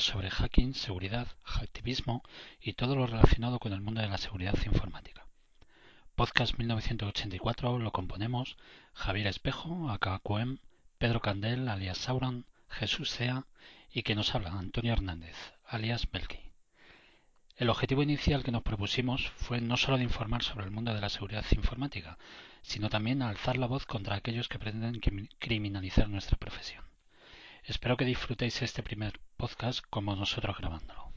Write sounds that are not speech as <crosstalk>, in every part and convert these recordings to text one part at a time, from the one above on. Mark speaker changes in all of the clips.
Speaker 1: sobre hacking, seguridad, hacktivismo y todo lo relacionado con el mundo de la seguridad informática. Podcast 1984 lo componemos Javier Espejo, AKQM, Pedro Candel, alias Sauron, Jesús Sea y que nos habla Antonio Hernández, alias Belki. El objetivo inicial que nos propusimos fue no solo de informar sobre el mundo de la seguridad informática, sino también alzar la voz contra aquellos que pretenden criminalizar nuestra profesión. Espero que disfrutéis este primer podcast como nosotros grabándolo.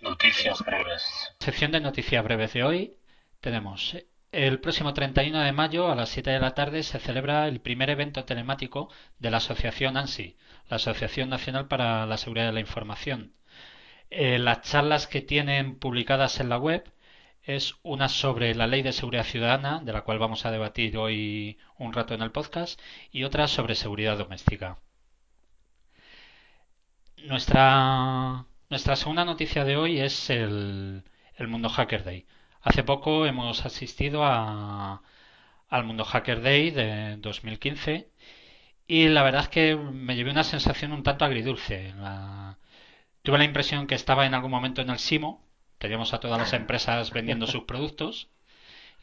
Speaker 2: Noticias breves.
Speaker 1: Sección de noticias breves de hoy tenemos el próximo 31 de mayo a las 7 de la tarde se celebra el primer evento telemático de la asociación ANSI, la Asociación Nacional para la Seguridad de la Información, eh, las charlas que tienen publicadas en la web es una sobre la ley de seguridad ciudadana, de la cual vamos a debatir hoy un rato en el podcast, y otra sobre seguridad doméstica. Nuestra, nuestra segunda noticia de hoy es el, el Mundo Hacker Day. Hace poco hemos asistido a, al Mundo Hacker Day de 2015 y la verdad es que me llevé una sensación un tanto agridulce. La, Tuve la impresión que estaba en algún momento en el Simo. Teníamos a todas las empresas vendiendo sus productos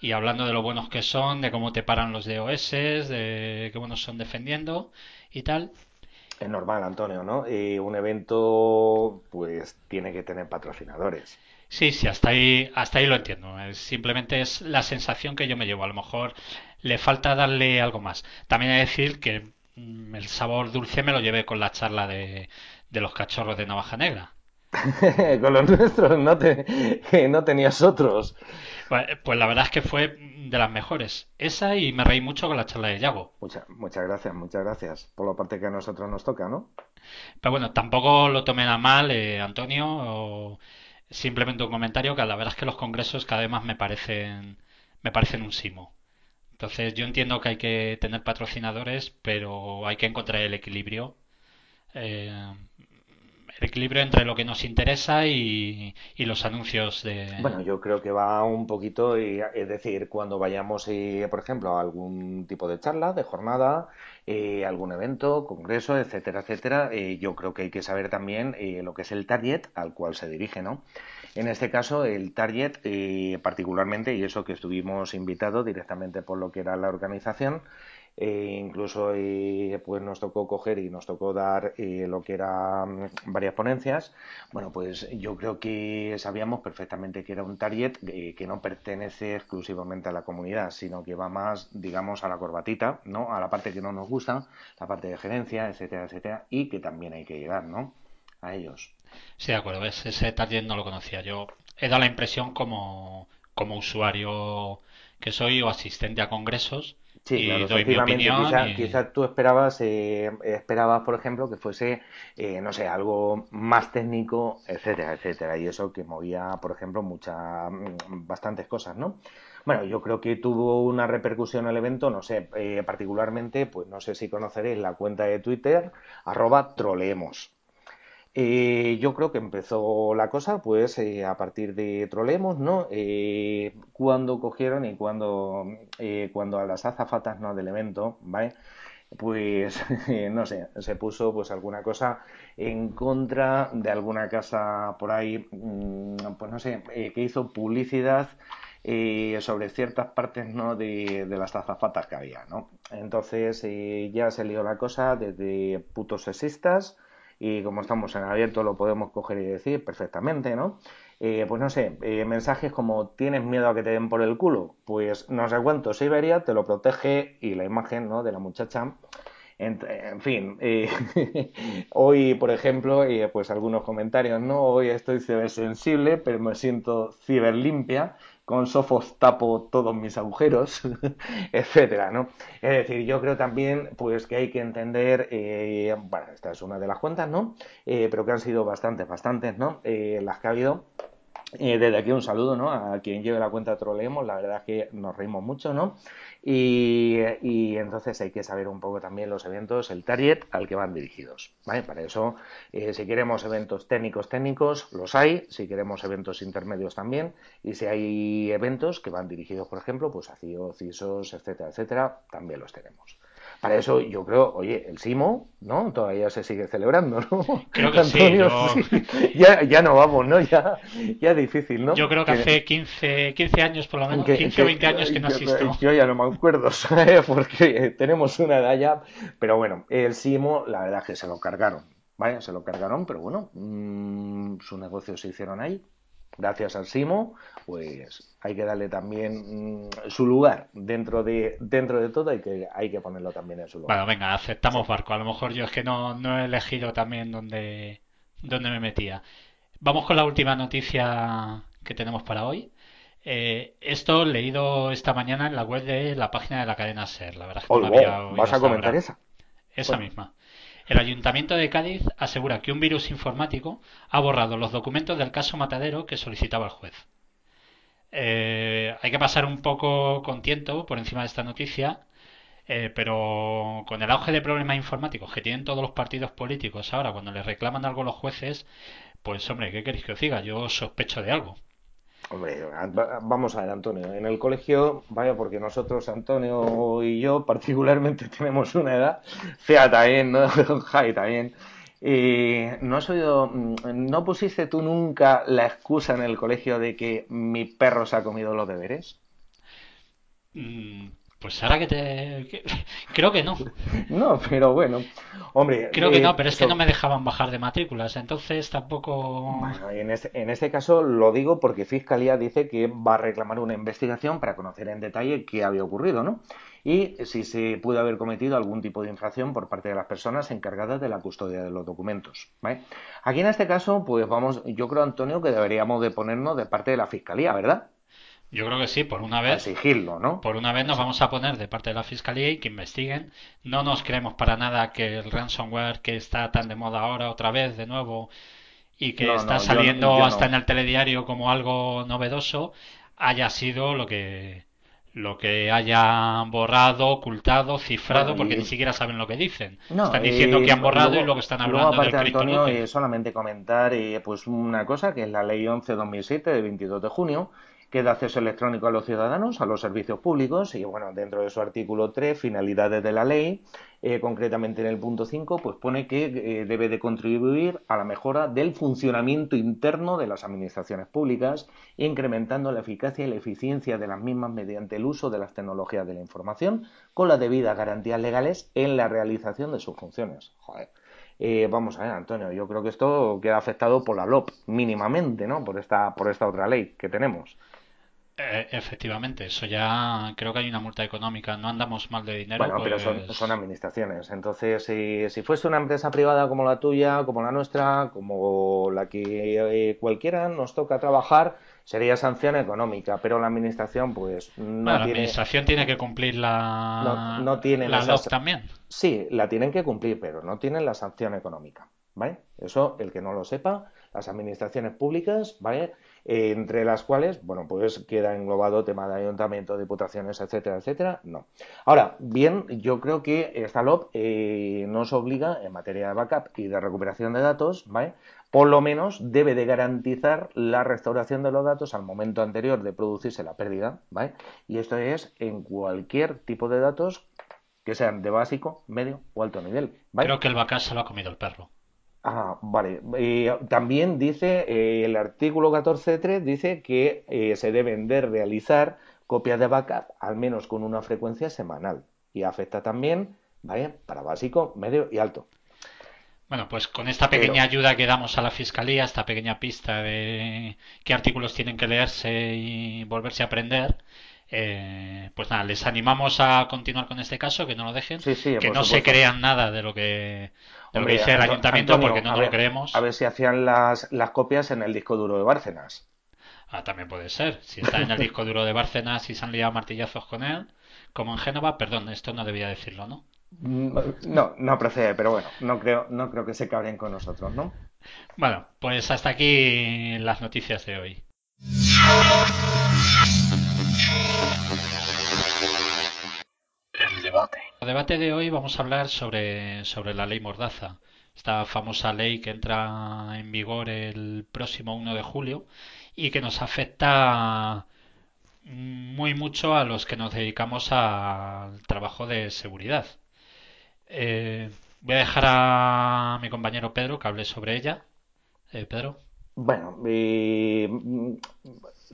Speaker 1: y hablando de lo buenos que son, de cómo te paran los DOS, de qué buenos son defendiendo y tal.
Speaker 3: Es normal, Antonio, ¿no? Y un evento, pues, tiene que tener patrocinadores.
Speaker 1: Sí, sí, hasta ahí, hasta ahí lo entiendo. simplemente es la sensación que yo me llevo. A lo mejor le falta darle algo más. También hay que decir que mm, el sabor dulce me lo llevé con la charla de, de los cachorros de navaja negra. <laughs>
Speaker 3: Con los nuestros no, te, no tenías otros.
Speaker 1: Pues, pues, la verdad es que fue de las mejores. Esa y me reí mucho con la charla de Yago.
Speaker 3: Muchas, muchas gracias, muchas gracias. Por la parte que a nosotros nos toca, ¿no?
Speaker 1: Pero bueno, tampoco lo tomen a mal, eh, Antonio, o simplemente un comentario que la verdad es que los congresos cada vez más me parecen, me parecen un simo. Entonces yo entiendo que hay que tener patrocinadores, pero hay que encontrar el equilibrio eh, equilibrio entre lo que nos interesa y, los anuncios de...
Speaker 3: Bueno, yo creo que va un poquito, y, es decir, cuando vayamos, eh, por ejemplo, a algún tipo de charla, de jornada, eh, algún evento, congreso, etcétera, etcétera, yo creo que hay que saber también lo que es el target al cual se dirige, ¿no? En este caso, el target, particularmente, y eso que estuvimos invitados directamente por lo que era la organización, e incluso pues nos tocó coger y nos tocó dar eh, lo que eran mm, varias ponencias. Bueno, pues yo creo que sabíamos perfectamente que era un target eh, que no pertenece exclusivamente a la comunidad, sino que va más, digamos, a la corbatita, ¿no? A la parte que no nos gusta, la parte de gerencia, etcétera, etcétera, y que también hay que llegar, ¿no? A ellos.
Speaker 1: Sí, de acuerdo, ese target no lo conocía. Yo he dado la impresión como, como usuario que soy o asistente a congresos
Speaker 3: Sí, claro, efectivamente. Quizás tú esperabas, eh, esperabas, por ejemplo, que fuese, eh, no sé, algo más técnico, etcétera, etcétera. Y eso que movía, por ejemplo, muchas, mm, bastantes cosas, ¿no? Bueno, yo creo que tuvo una repercusión el evento, no sé, eh, particularmente, pues no sé si conoceréis la cuenta de Twitter, arroba troleemos. Eh, yo creo que empezó la cosa pues eh, a partir de Trolemos, ¿no? Eh, cuando cogieron y cuando, cuando a las azafatas ¿no? del evento, ¿vale? Pues <laughs> no sé, se puso pues alguna cosa en contra de alguna casa por ahí, mm, pues no sé, que hizo publicidad sobre ciertas partes ¿no? de, de, las azafatas que había, ¿no? Entonces ya se lió la cosa desde putos sexistas y como estamos en abierto lo podemos coger y decir perfectamente, ¿no? Eh, pues no sé, eh, mensajes como tienes miedo a que te den por el culo, pues no sé cuánto Siberia te lo protege y la imagen ¿no? de la muchacha. En, fin, eh, <laughs> hoy, por ejemplo, pues algunos comentarios, ¿no? Hoy estoy cibersensible, pero me siento ciberlimpia con Sofos tapo todos mis agujeros, <laughs> etcétera, ¿no? Es decir, yo creo también, pues, que hay que entender, eh, bueno, esta es una de las cuentas, ¿no? Eh, pero que han sido bastantes, bastantes, ¿no? Eh, las que ha habido Eh, desde aquí un saludo ¿no? a quien lleve la cuenta Troleemos, la verdad es que nos reímos mucho, ¿no? Y, entonces hay que saber un poco también los eventos, el target al que van dirigidos, ¿vale? Para eso, eh, si queremos eventos técnicos, técnicos, los hay, si queremos eventos intermedios también, y si hay eventos que van dirigidos, por ejemplo, pues a CIO, CISOs, etcétera, etcétera, también los tenemos. Para eso yo creo, oye, el Simo, ¿no? Todavía se sigue celebrando, ¿no? <laughs>
Speaker 1: Creo que Antonio,
Speaker 3: sí, Ya, ya no vamos, ¿no? Ya, ya difícil, ¿no?
Speaker 1: Yo creo que, hace 15, 15 años por lo menos, 15 o 20 años que no asisto.
Speaker 3: Yo, ya no me acuerdo, <laughs> ¿sabes? Porque tenemos una edad ya, pero bueno, el Simo, la verdad es que se lo cargaron, ¿vale? Se lo cargaron, pero bueno, mmm, sus negocios se hicieron ahí, gracias al Simo, pues hay que darle también mm, su lugar dentro de dentro de todo hay que hay que ponerlo también en su lugar.
Speaker 1: Bueno, venga, aceptamos barco. A lo mejor yo es que no, no he elegido también dónde, dónde me metía. Vamos con la última noticia que tenemos para hoy. Eh, esto leído esta mañana en la web de la página de la cadena SER. La verdad es que no había
Speaker 3: ¿Vas a comentar esa?
Speaker 1: Esa misma. El Ayuntamiento de Cádiz asegura que un virus informático ha borrado los documentos del caso Matadero que solicitaba el juez. Eh, hay que pasar un poco con tiento por encima de esta noticia, eh, pero con el auge de problemas informáticos que tienen todos los partidos políticos ahora cuando les reclaman algo a los jueces, pues hombre, ¿qué queréis que os diga? Yo sospecho de algo.
Speaker 3: Hombre, vamos a ver, Antonio. En el colegio, vaya, porque nosotros, Antonio y yo, <laughs> particularmente tenemos una edad, fea también, ¿no? <laughs> Jai también. No mm, ¿no pusiste tú nunca la excusa en el colegio de que mi perro se ha comido los deberes?
Speaker 1: Pues ahora que te... Creo que no. <laughs>
Speaker 3: No, pero bueno. Hombre...
Speaker 1: Creo que no, eh, pero es que no me dejaban bajar de matrículas, entonces tampoco...
Speaker 3: Bueno, en este, en este caso lo digo porque Fiscalía dice que va a reclamar una investigación para conocer en detalle qué había ocurrido, ¿no? Y si se pudo haber cometido algún tipo de infracción por parte de las personas encargadas de la custodia de los documentos. ¿vale? Aquí en este caso, pues vamos, yo creo, Antonio, que deberíamos de ponernos de parte de la Fiscalía, ¿verdad?
Speaker 1: Yo creo que sí, por una vez.
Speaker 3: Exigirlo, ¿no?
Speaker 1: Por una vez nos vamos a poner de parte de la fiscalía y que investiguen. No nos creemos para nada que el ransomware que está tan de moda ahora otra vez de nuevo y que está saliendo hasta en el telediario como algo novedoso haya sido lo que lo que hayan borrado, ocultado, cifrado, porque ni siquiera saben lo que dicen. están diciendo que han borrado y luego están hablando
Speaker 3: luego, aparte, Antonio, eh, solamente comentar eh, pues una cosa que es la ley 11-2007 de 22 de junio que da acceso electrónico a los ciudadanos, a los servicios públicos, y bueno, dentro de su artículo 3, finalidades de la ley, eh, concretamente en el punto 5, pues pone que eh, debe de contribuir a la mejora del funcionamiento interno de las administraciones públicas, incrementando la eficacia y la eficiencia de las mismas mediante el uso de las tecnologías de la información, con las debidas garantías legales en la realización de sus funciones. Joder. Eh, vamos a ver, Antonio, yo creo que esto queda afectado por la LOP mínimamente, ¿no? Por esta, por esta otra ley que tenemos.
Speaker 1: Eh, efectivamente, eso ya creo que hay una multa económica, no andamos mal de dinero.
Speaker 3: Bueno, pero son, pues administraciones. Entonces, si, si, fuese una empresa privada como la tuya, como la nuestra, como la que eh, cualquiera nos toca trabajar, sería sanción económica, pero la administración, pues no
Speaker 1: La administración tiene que cumplir la, no, tiene la también.
Speaker 3: Sí, la tienen que cumplir, pero no tienen la sanción económica. ¿Vale? Eso, el que no lo sepa, las administraciones públicas, ¿vale? Entre las cuales, bueno, pues queda englobado tema de ayuntamiento, diputaciones, etcétera, etcétera, no. Ahora, bien, yo creo que esta LOP eh, nos obliga en materia de backup y de recuperación de datos, ¿vale? Por lo menos debe de garantizar la restauración de los datos al momento anterior de producirse la pérdida, ¿vale? Y esto es en cualquier tipo de datos que sean de básico, medio o alto nivel. ¿vale?
Speaker 1: Creo que el backup se lo ha comido el perro.
Speaker 3: Ah, vale. también dice eh, el artículo 14.3 dice que eh, se deben de realizar copias de backup al menos con una frecuencia semanal y afecta también, ¿vale? Para básico, medio y alto.
Speaker 1: Bueno, pues con esta pequeña ayuda que damos a la fiscalía, esta pequeña pista de qué artículos tienen que leerse y volverse a aprender, eh, pues nada, les animamos a continuar con este caso, que no lo dejen, que no se crean nada de lo que lo dice el ayuntamiento porque no lo creemos.
Speaker 3: A ver si hacían las, las copias en el disco duro de Bárcenas.
Speaker 1: Ah, también puede ser. Si está en el disco duro de Bárcenas y se han liado martillazos con él, como en Génova, perdón, esto no debía decirlo, ¿no?
Speaker 3: Mm, no, no procede, pero bueno, no creo, no creo que se cabren con nosotros, ¿no?
Speaker 1: Bueno, pues hasta aquí las noticias de hoy.
Speaker 2: El debate.
Speaker 1: El debate de hoy vamos a hablar sobre, sobre la ley Mordaza, esta famosa ley que entra en vigor el próximo 1 de julio y que nos afecta muy mucho a los que nos dedicamos al trabajo de seguridad. Eh, voy a dejar a mi compañero Pedro que hable sobre ella. Eh, Pedro.
Speaker 3: Bueno, eh,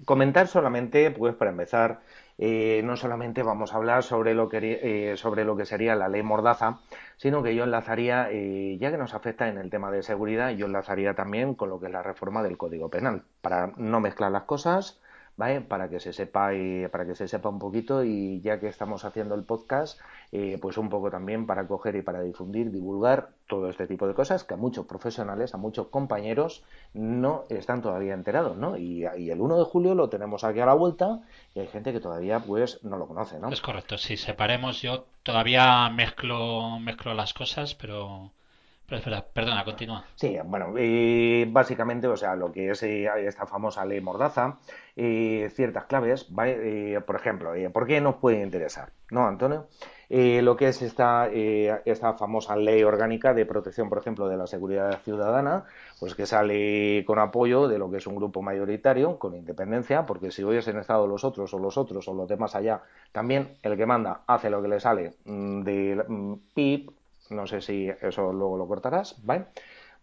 Speaker 3: comentar solamente, pues para empezar, no solamente vamos a hablar sobre lo que sobre lo que sería la ley Mordaza, sino que yo enlazaría, ya que nos afecta en el tema de seguridad, yo enlazaría también con lo que es la reforma del Código Penal, para no mezclar las cosas ¿vale? Para que se sepa y para que se sepa un poquito y ya que estamos haciendo el podcast, eh, pues un poco también para coger y para difundir, divulgar todo este tipo de cosas que a muchos profesionales, a muchos compañeros no están todavía enterados, ¿no? Y, el 1 de julio lo tenemos aquí a la vuelta y hay gente que todavía pues no lo conoce, ¿no?
Speaker 1: Es correcto, si separemos yo todavía mezclo mezclo las cosas, pero perdona, continúa.
Speaker 3: Sí, bueno, básicamente, o sea, lo que es eh, esta famosa ley Mordaza, y ciertas claves, por ejemplo, ¿por qué nos puede interesar? ¿No, Antonio? lo que es esta, esta famosa ley orgánica de protección, por ejemplo, de la seguridad ciudadana, pues que sale con apoyo de lo que es un grupo mayoritario, con independencia, porque si hubiesen estado los otros o los otros o los demás allá, también el que manda hace lo que le sale mm, de mm, PIB, no sé si eso luego lo cortarás, ¿vale?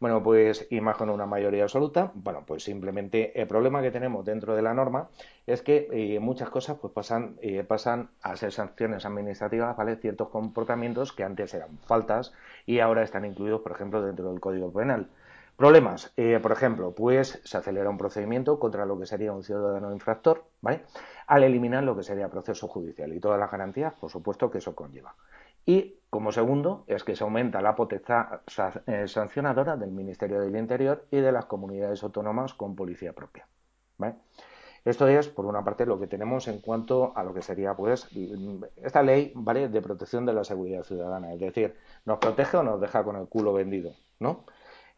Speaker 3: Bueno, pues con una mayoría absoluta, bueno, pues simplemente el problema que tenemos dentro de la norma es que eh, muchas cosas pues pasan, eh, pasan a ser sanciones administrativas, ¿vale? Ciertos comportamientos que antes eran faltas y ahora están incluidos, por ejemplo, dentro del Código Penal. Problemas, eh, por ejemplo, pues se acelera un procedimiento contra lo que sería un ciudadano infractor, ¿vale? Al eliminar lo que sería proceso judicial y todas las garantías, por supuesto, que eso conlleva. Y como segundo es que se aumenta la potestad eh, sancionadora del Ministerio del Interior y de las comunidades autónomas con policía propia. Esto es, por una parte, lo que tenemos en cuanto a lo que sería, pues, esta ley, ¿vale?, de protección de la seguridad ciudadana. Es decir, nos protege o nos deja con el culo vendido, ¿no?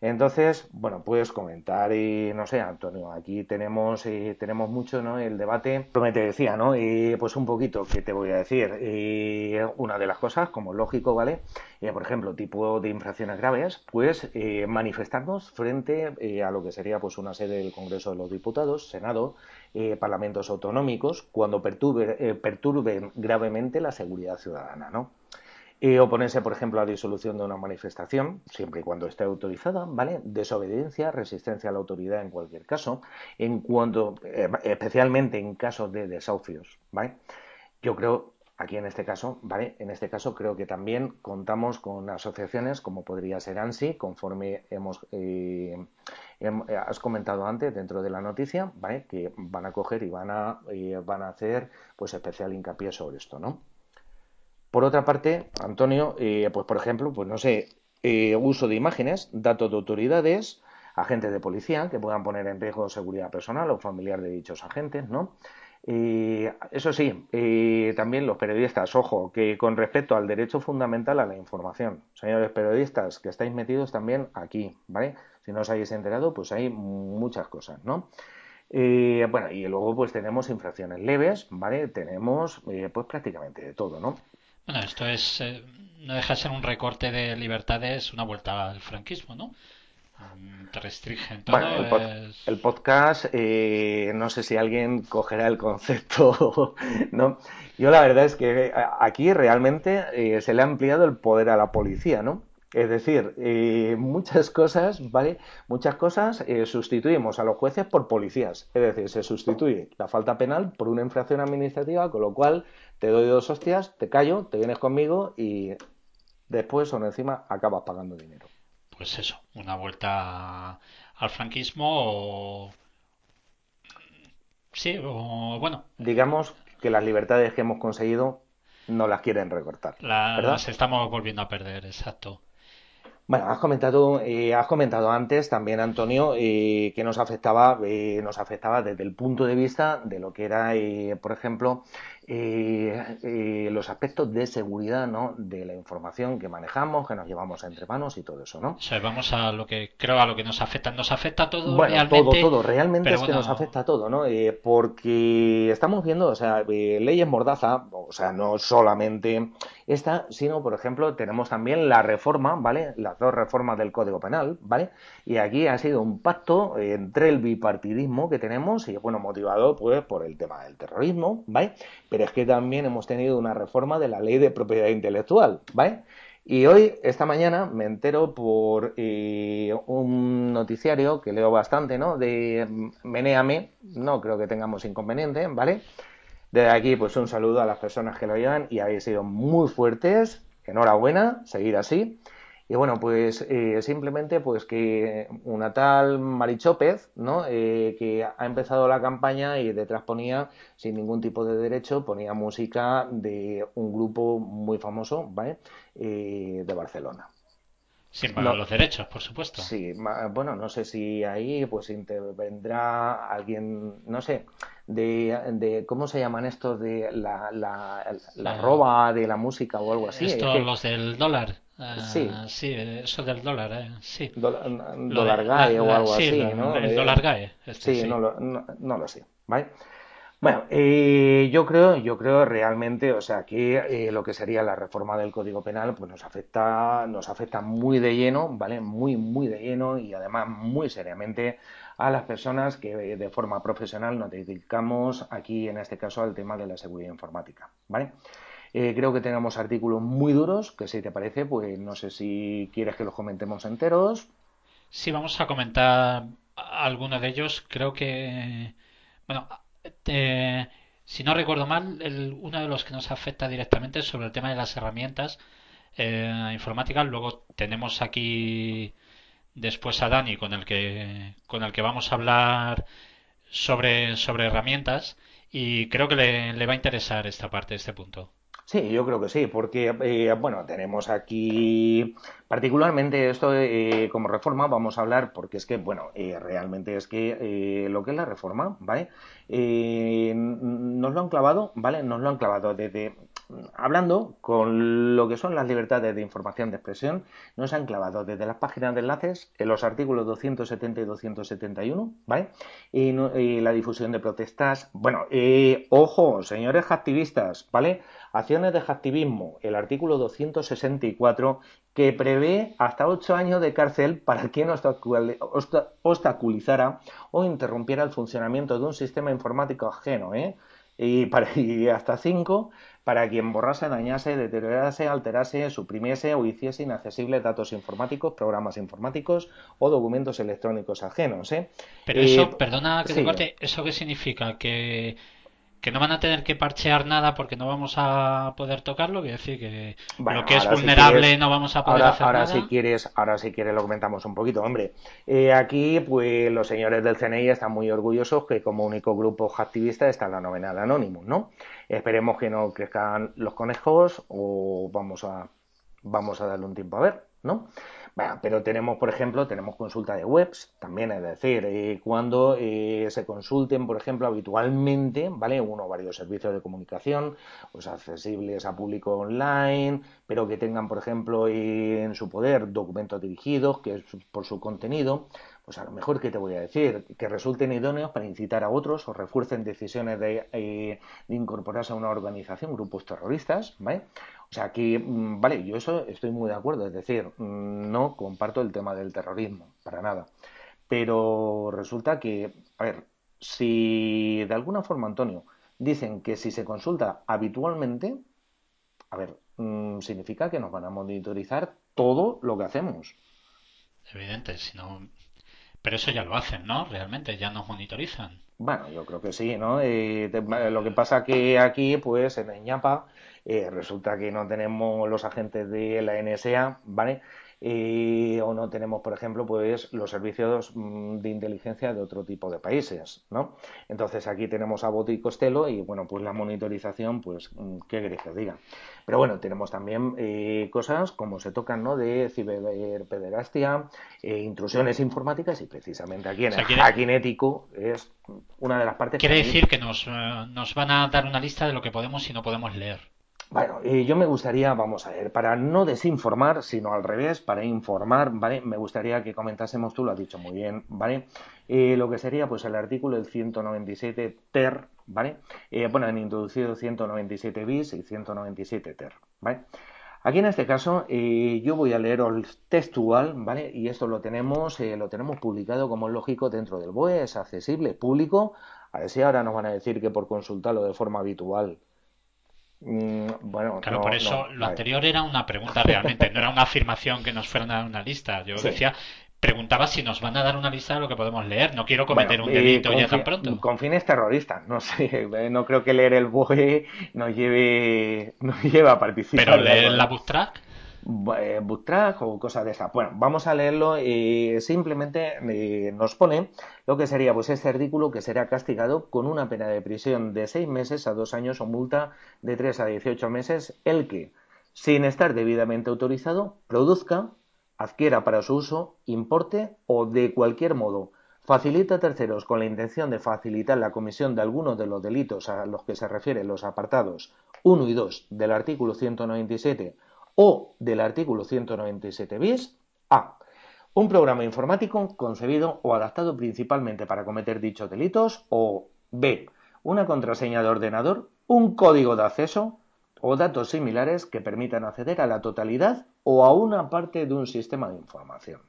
Speaker 3: Entonces, bueno, puedes comentar y no sé, Antonio, aquí tenemos eh, tenemos mucho, ¿no? El debate, como te decía, ¿no? Y pues un poquito, ¿qué te voy a decir? Y una de las cosas, como lógico, ¿vale? Eh, por ejemplo, tipo de infracciones graves, pues eh, manifestarnos frente a lo que sería pues una sede del Congreso de los Diputados, Senado, parlamentos autonómicos, cuando perturbe, perturben gravemente la seguridad ciudadana, ¿no? Y oponerse, por ejemplo, a disolución de una manifestación, siempre y cuando esté autorizada, ¿vale? Desobediencia, resistencia a la autoridad en cualquier caso, en cuanto, eh, especialmente en casos de desahucios, ¿vale? Yo creo, aquí en este caso, ¿vale? En este caso creo que también contamos con asociaciones como podría ser ANSI, conforme hemos, eh, has comentado antes dentro de la noticia, ¿vale? Que van a coger y van a, eh, van a hacer, pues, especial hincapié sobre esto, ¿no? Por otra parte, Antonio, eh, pues por ejemplo, pues no sé, eh, uso de imágenes, datos de autoridades, agentes de policía que puedan poner en riesgo seguridad personal o familiar de dichos agentes, ¿no? Y eso sí, también los periodistas, ojo, que con respecto al derecho fundamental a la información, señores periodistas, que estáis metidos también aquí, ¿vale? Si no os habéis enterado, pues hay muchas cosas, ¿no? bueno, y luego pues tenemos infracciones leves, ¿vale? Tenemos eh, pues prácticamente de todo, ¿no?
Speaker 1: Bueno, esto es, eh, no deja de ser un recorte de libertades, una vuelta al franquismo, ¿no? Mm, te restringen todo.
Speaker 3: el, podcast, eh, no sé si alguien cogerá el concepto, <laughs> ¿no? Yo la verdad es que eh, aquí realmente se le ha ampliado el poder a la policía, ¿no? Es decir, muchas cosas, ¿vale? Muchas cosas sustituimos a los jueces por policías. Es decir, se sustituye la falta penal por una infracción administrativa, con lo cual te doy dos hostias, te callo, te vienes conmigo y después o encima acabas pagando dinero.
Speaker 1: Pues eso, una vuelta al franquismo o... Sí, o bueno.
Speaker 3: Digamos que las libertades que hemos conseguido no las quieren recortar.
Speaker 1: Las estamos volviendo a perder, exacto.
Speaker 3: Bueno, has comentado, eh, has comentado antes también, Antonio, eh, que nos afectaba, eh, nos afectaba desde el punto de vista de lo que era, por ejemplo, eh, eh, los aspectos de seguridad ¿no? de la información que manejamos, que nos llevamos entre manos y todo eso, ¿no?
Speaker 1: O sea, vamos a lo que creo a lo que nos afecta. Nos afecta todo
Speaker 3: bueno,
Speaker 1: realmente.
Speaker 3: Todo, todo, realmente es que nos afecta todo, ¿no? Eh, porque estamos viendo, o sea, eh, leyes mordaza, o sea, no solamente esta, sino, por ejemplo, tenemos también la reforma, ¿vale? Las dos reformas del Código Penal, ¿vale? Y aquí ha sido un pacto entre el bipartidismo que tenemos y, bueno, motivado, pues, por el tema del terrorismo, ¿vale? Pero es que también hemos tenido una reforma de la ley de propiedad intelectual, ¿vale? Y hoy, esta mañana, me entero por eh, un noticiario que leo bastante, ¿no? De Meneame, no creo que tengamos inconveniente, ¿vale? Desde aquí, pues un saludo a las personas que lo llevan y habéis sido muy fuertes. Enhorabuena, seguir así. Y bueno, pues eh, simplemente pues que una tal Marichópez, ¿no? Eh, que ha empezado la campaña y detrás ponía, sin ningún tipo de derecho, ponía música de un grupo muy famoso, ¿vale? Eh, de Barcelona.
Speaker 1: Sin pagar los derechos, por supuesto.
Speaker 3: Sí, bueno, no sé si ahí pues intervendrá alguien, no sé, de, de ¿cómo se llaman estos? De la, la, la, roba de la música o algo así.
Speaker 1: Estos, los del dólar. Ah, sí. sí, eso del dólar, eh, sí.
Speaker 3: dólar GAE o algo así, ¿no?
Speaker 1: El dólar GAE.
Speaker 3: Este, sí, No, lo, no, lo sé, ¿vale? Bueno, eh, yo creo, yo creo realmente, o sea, que eh, lo que sería la reforma del Código Penal, pues nos afecta, nos afecta muy de lleno, ¿vale? Muy, muy de lleno y además muy seriamente a las personas que de forma profesional nos dedicamos aquí, en este caso, al tema de la seguridad informática, ¿vale? Eh, creo que tenemos artículos muy duros, que si te parece, pues no sé si quieres que los comentemos enteros.
Speaker 1: Sí, vamos a comentar algunos de ellos. Creo que, bueno, si no recuerdo mal, uno de los que nos afecta directamente es sobre el tema de las herramientas eh, informáticas. Luego tenemos aquí después a Dani con el que con el que vamos a hablar sobre sobre herramientas y creo que le, le va a interesar esta parte, este punto.
Speaker 3: Sí, yo creo que sí, porque, eh, bueno, tenemos aquí particularmente esto eh, como reforma, vamos a hablar, porque es que, bueno, eh, realmente es que lo que es la reforma, ¿vale? nos lo han clavado, ¿vale? Nos lo han clavado desde, hablando con lo que son las libertades de información de expresión, nos han clavado desde las páginas de enlaces en los artículos 270 y 271, ¿vale? Y, y la difusión de protestas, bueno, ojo, señores activistas, ¿vale? Acciones de activismo, el artículo 264, que prevé hasta ocho años de cárcel para quien obstaculizara o interrumpiera el funcionamiento de un sistema informático ajeno, ¿eh? y, para, <laughs> hasta cinco para quien borrase, dañase, deteriorase, alterase, suprimiese o hiciese inaccesibles datos informáticos, programas informáticos o documentos electrónicos ajenos. ¿eh?
Speaker 1: Pero eso, perdona que te corte, ¿eso qué significa? Que que no van a tener que parchear nada porque no vamos a poder tocarlo, quiere decir que lo que es vulnerable no vamos a poder
Speaker 3: ahora,
Speaker 1: hacer
Speaker 3: ahora
Speaker 1: nada.
Speaker 3: Si quieres, ahora si quieres lo comentamos un poquito, hombre. Eh, aquí, pues los señores del CNI están muy orgullosos que como único grupo activista está la novena de Anonymous, ¿no? Esperemos que no crezcan los conejos o vamos a, vamos a darle un tiempo a ver, ¿no? Pero tenemos, por ejemplo, tenemos consulta de webs, también es decir, eh, cuando eh, se consulten, por ejemplo, habitualmente, ¿vale? Uno o varios servicios de comunicación, pues accesibles a público online, pero que tengan, por ejemplo, en su poder documentos dirigidos, que es por su contenido, pues a lo mejor, ¿qué te voy a decir? Que resulten idóneos para incitar a otros o refuercen decisiones de, eh, incorporarse a una organización, grupos terroristas, ¿vale? O sea, que, mm, vale, yo eso estoy muy de acuerdo, es decir, mm, no comparto el tema del terrorismo, para nada. Pero resulta que, a ver, si de alguna forma, Antonio, dicen que si se consulta habitualmente, a ver, mm, significa que nos van a monitorizar todo lo que hacemos.
Speaker 1: Evidente, si no. Pero eso ya lo hacen, ¿no? Realmente, ya nos monitorizan.
Speaker 3: Bueno, yo creo que sí, ¿no? Eh, lo que pasa que aquí, pues, en ñapa, eh, resulta que no tenemos los agentes de la NSA, ¿vale? eh, o no tenemos, por ejemplo, pues los servicios mm, de inteligencia de otro tipo de países, ¿no? Entonces aquí tenemos a Bote y Costello y bueno, pues la monitorización, pues mm, qué queréis que os diga. Pero bueno, tenemos también eh, cosas como se tocan, ¿no? De ciberpederastia, eh, intrusiones informáticas y precisamente aquí en el hacking ético es una de las partes.
Speaker 1: Quiere decir que nos, nos van a dar una lista de lo que podemos y no podemos leer.
Speaker 3: Bueno, yo me gustaría, vamos a ver, para no desinformar, sino al revés, para informar, ¿vale? Me gustaría que comentásemos, tú lo has dicho muy bien, ¿vale? Eh, lo que sería, pues, el artículo del 197 ter, ¿vale? Eh, bueno, han introducido 197 bis y 197 ter, ¿vale? Aquí en este caso eh, yo voy a leer el textual, ¿vale? Y esto lo tenemos, lo tenemos publicado como es lógico dentro del BOE, es accesible, público. A ver si ahora nos van a decir que por consultarlo de forma habitual
Speaker 1: bueno, claro, por eso lo anterior era una pregunta realmente, no era una afirmación que nos fueran a dar una lista. Yo decía, preguntaba si nos van a dar una lista de lo que podemos leer. No quiero cometer un delito ya tan pronto.
Speaker 3: Con fines terroristas, no sé. No creo que leer el BOE nos lleve, nos lleve a participar.
Speaker 1: Pero leer la bootstrack.
Speaker 3: Eh, o cosas de esas. Bueno, vamos a leerlo y simplemente eh, nos pone lo que sería pues este artículo que será castigado con una pena de prisión de seis meses a dos años o multa de 3 a 18 meses el que, sin estar debidamente autorizado, produzca, adquiera para su uso, importe o de cualquier modo facilita a terceros con la intención de facilitar la comisión de algunos de los delitos a los que se refieren los apartados 1 y 2 del artículo 197 o del artículo 197 bis A. Un programa informático concebido o adaptado principalmente para cometer dichos delitos o B. Una contraseña de ordenador, un código de acceso o datos similares que permitan acceder a la totalidad o a una parte de un sistema de información.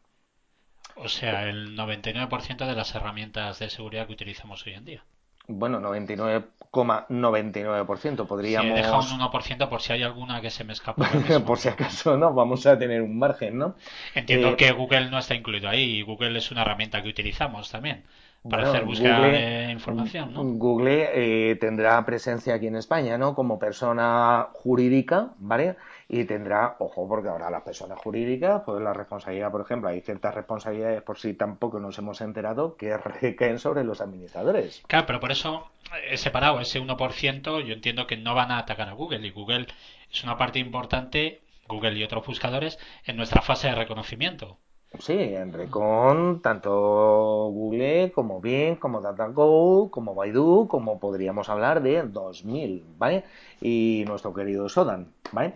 Speaker 1: O sea, el 99% de las herramientas de seguridad que utilizamos hoy en día
Speaker 3: bueno, 99,99%. Podríamos.
Speaker 1: Sí, deja un 1% por si hay alguna que se me escapa. <laughs>
Speaker 3: por si acaso, ¿no? Vamos a tener un margen, ¿no?
Speaker 1: Entiendo eh, que Google no está incluido ahí y Google es una herramienta que utilizamos también para hacer búsqueda de información, ¿no?
Speaker 3: Google eh, tendrá presencia aquí en España, ¿no? Como persona jurídica, ¿vale? Y tendrá, ojo, porque ahora las personas jurídicas, pues la responsabilidad, por ejemplo, hay ciertas responsabilidades por si tampoco nos hemos enterado que <laughs> recaen sobre los administradores.
Speaker 1: Claro, pero por eso he separado ese 1%, yo entiendo que no van a atacar a Google y Google es una parte importante, Google y otros buscadores, en nuestra fase de reconocimiento.
Speaker 3: Sí, en Recon, tanto Google como Bing, como DataGo, como Baidu, como podríamos hablar de 2000, ¿vale? Y nuestro querido Sodan, ¿vale?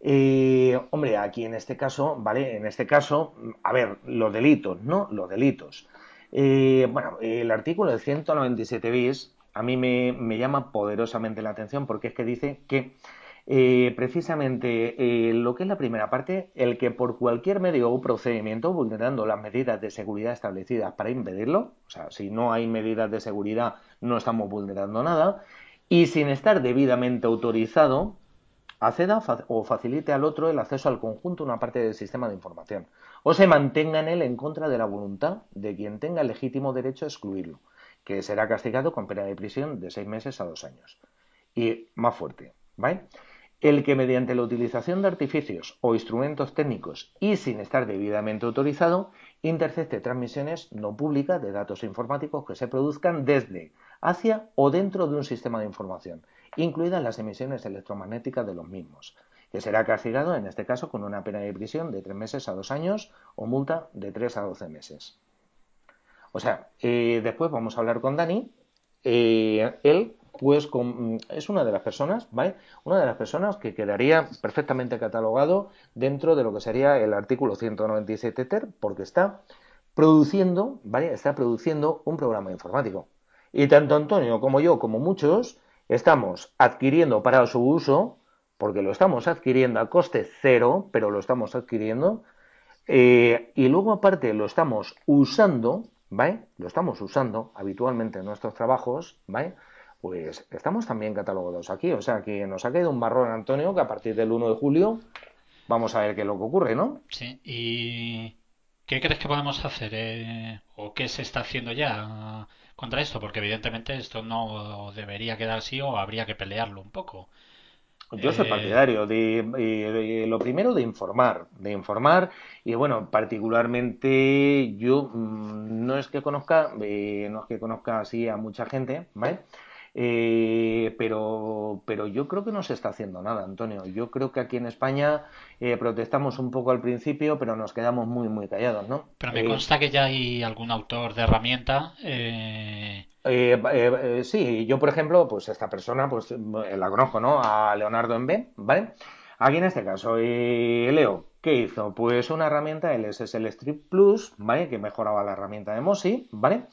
Speaker 3: Eh, hombre, aquí en este caso, ¿vale? En este caso, a ver, los delitos, ¿no? Los delitos. Eh, bueno, el artículo del 197 bis a mí me, llama poderosamente la atención porque es que dice que eh, precisamente lo que es la primera parte, el que por cualquier medio o procedimiento, vulnerando las medidas de seguridad establecidas para impedirlo, o sea, si no hay medidas de seguridad no estamos vulnerando nada, y sin estar debidamente autorizado, acceda o facilite al otro el acceso al conjunto una parte del sistema de información, o se mantenga en él en contra de la voluntad de quien tenga el legítimo derecho a excluirlo, que será castigado con pena de prisión de seis meses a dos años. Y más fuerte, ¿vale? El que mediante la utilización de artificios o instrumentos técnicos y sin estar debidamente autorizado, intercepte transmisiones no públicas de datos informáticos que se produzcan desde, hacia o dentro de un sistema de información, incluidas las emisiones electromagnéticas de los mismos, que será castigado en este caso con una pena de prisión de tres meses a dos años o multa de tres a doce meses. O sea, eh, después vamos a hablar con Dani. Eh, él, pues, es una de las personas, ¿vale? Una de las personas que quedaría perfectamente catalogado dentro de lo que sería el artículo 197 TER, porque está produciendo, ¿vale? Está produciendo un programa informático. Y tanto Antonio como yo, como muchos, estamos adquiriendo para su uso, porque lo estamos adquiriendo a coste cero, pero lo estamos adquiriendo, eh, y luego aparte lo estamos usando, ¿vale? Lo estamos usando habitualmente en nuestros trabajos, ¿vale? Pues estamos también catalogados aquí, o sea que nos ha caído un barrón, Antonio, que a partir del 1 de julio vamos a ver qué es lo que ocurre, ¿no?
Speaker 1: Sí, y ¿qué crees que podemos hacer? Eh, ¿O qué se está haciendo ya? Contra esto, porque evidentemente esto no debería quedar así o habría que pelearlo un poco.
Speaker 3: Yo soy partidario de, lo primero de informar, de informar y bueno, particularmente yo mm, no es que conozca, no es que conozca así a mucha gente, ¿vale? Eh, pero, pero yo creo que no se está haciendo nada, Antonio. Yo creo que aquí en España eh, protestamos un poco al principio, pero nos quedamos muy, muy callados, ¿no?
Speaker 1: Pero me eh, consta que ya hay algún autor de herramienta.
Speaker 3: sí, yo por ejemplo, pues esta persona, pues la conozco, ¿no? A Leonardo B, ¿vale? Aquí en este caso, Leo, ¿qué hizo? Pues una herramienta, el SSL Strip Plus, ¿vale? Que mejoraba la herramienta de Mosi, ¿vale?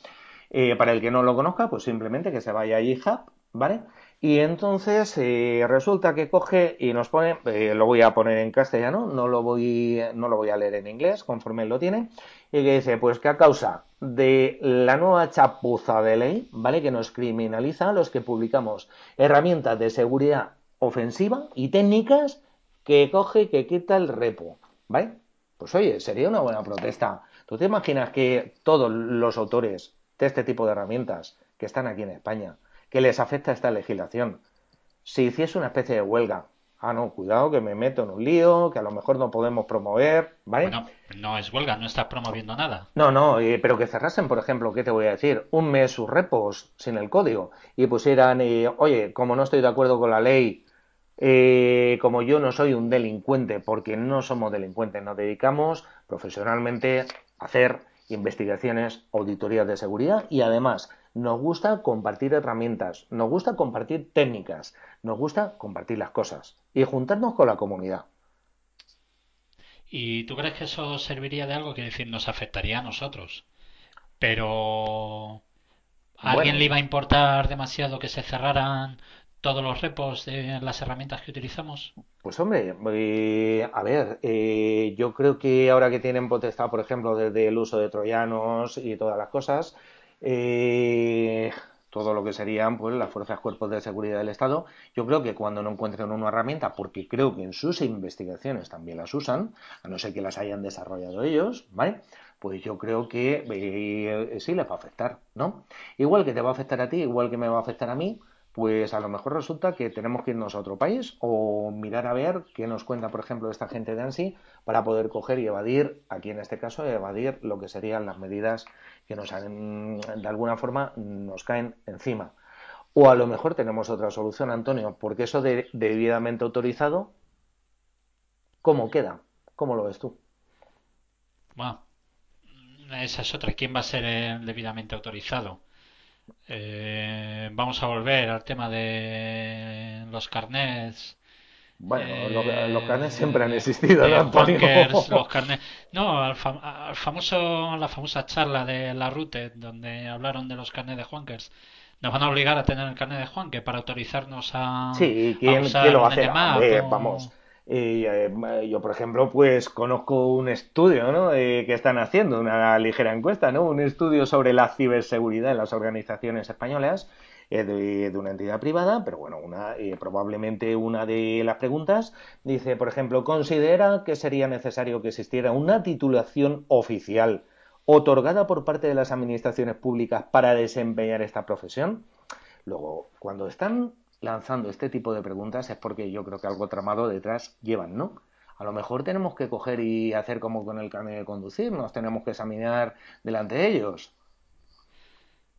Speaker 3: Eh, para el que no lo conozca, pues simplemente que se vaya a GitHub, ¿vale? Y entonces eh, resulta que coge y nos pone, eh, lo voy a poner en castellano, no lo voy, no lo voy a leer en inglés, conforme lo tiene, y que dice, pues que a causa de la nueva chapuza de ley, ¿vale? Que nos criminaliza a los que publicamos herramientas de seguridad ofensiva y técnicas que coge y que quita el repo, ¿vale? Pues oye, sería una buena protesta. ¿Tú te imaginas que todos los autores de este tipo de herramientas que están aquí en España, que les afecta esta legislación. Si hiciese una especie de huelga, ah, no, cuidado que me meto en un lío, que a lo mejor no podemos promover, ¿vale?
Speaker 1: Bueno, no es huelga, no estás promoviendo nada.
Speaker 3: No, no, eh, pero que cerrasen, por ejemplo, ¿qué te voy a decir? Un mes sus repos sin el código y pusieran, eh, oye, como no estoy de acuerdo con la ley, eh, como yo no soy un delincuente, porque no somos delincuentes, nos dedicamos profesionalmente a hacer investigaciones, auditorías de seguridad y además nos gusta compartir herramientas, nos gusta compartir técnicas, nos gusta compartir las cosas y juntarnos con la comunidad.
Speaker 1: ¿Y tú crees que eso serviría de algo? Que decir, nos afectaría a nosotros. Pero ¿a alguien le iba a importar demasiado que se cerraran todos los repos de las herramientas que utilizamos?
Speaker 3: Pues hombre, eh, a ver, eh, yo creo que ahora que tienen potestad, por ejemplo, desde el uso de troyanos y todas las cosas, eh, todo lo que serían pues las fuerzas cuerpos de seguridad del Estado, yo creo que cuando no encuentren una herramienta, porque creo que en sus investigaciones también las usan, a no ser que las hayan desarrollado ellos, ¿vale? Pues yo creo que sí les va a afectar, ¿no? Igual que te va a afectar a ti, igual que me va a afectar a mí, pues a lo mejor resulta que tenemos que irnos a otro país o mirar a ver qué nos cuenta, por ejemplo, esta gente de ANSI para poder coger y evadir, aquí en este caso, evadir lo que serían las medidas que nos de alguna forma nos caen encima. O a lo mejor tenemos otra solución, Antonio, porque eso de debidamente autorizado, ¿cómo queda? ¿Cómo lo ves tú?
Speaker 1: Bueno, esa es otra. ¿Quién va a ser debidamente autorizado? Eh, vamos a volver al tema de los carnets.
Speaker 3: Bueno, los, carnets siempre han existido,
Speaker 1: ¿no? <laughs> los <laughs> carnets. No, al, famoso, la famosa charla de la Rute, donde hablaron de los carnets de Juankers. Nos van a obligar a tener el carnet de Juanque para autorizarnos a.
Speaker 3: Sí, ¿quién, ¿quién lo va a hacer? vamos eh, yo, por ejemplo, pues conozco un estudio ¿no? Eh, que están haciendo, una ligera encuesta, ¿no? un estudio sobre la ciberseguridad en las organizaciones españolas eh, de, una entidad privada, pero bueno, una, probablemente una de las preguntas dice, por ejemplo, ¿considera que sería necesario que existiera una titulación oficial otorgada por parte de las administraciones públicas para desempeñar esta profesión? Luego, cuando están lanzando este tipo de preguntas es porque yo creo que algo tramado detrás llevan, ¿no? A lo mejor tenemos que coger y hacer como con el carnet de conducir, nos tenemos que examinar delante de ellos.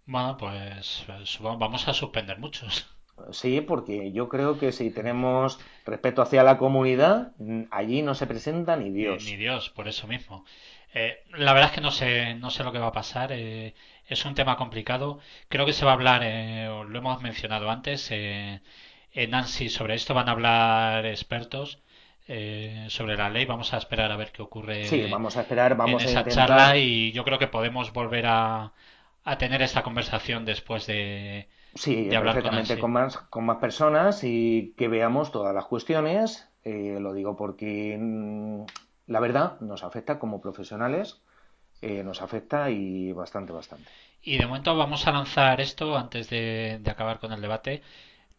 Speaker 1: Bueno, pues, pues vamos a suspender muchos.
Speaker 3: Sí, porque yo creo que si tenemos respeto hacia la comunidad, allí no se presenta ni Dios.
Speaker 1: Ni, Dios, por eso mismo. Eh, la verdad es que no sé, no sé lo que va a pasar. Eh, es un tema complicado. Creo que se va a hablar, eh, lo hemos mencionado antes, eh, en Nancy sobre esto van a hablar expertos. Eh, sobre la ley. Vamos a esperar a ver qué ocurre.
Speaker 3: Sí, vamos a esperar, vamos
Speaker 1: en esa charla y yo creo que podemos volver a, a tener esta conversación después de,
Speaker 3: sí, hablar con, con, más, con más personas y que veamos todas las cuestiones. lo digo porque mm, la verdad nos afecta como profesionales eh, nos afecta y bastante, bastante.
Speaker 1: Y de momento vamos a lanzar esto, antes de, acabar con el debate,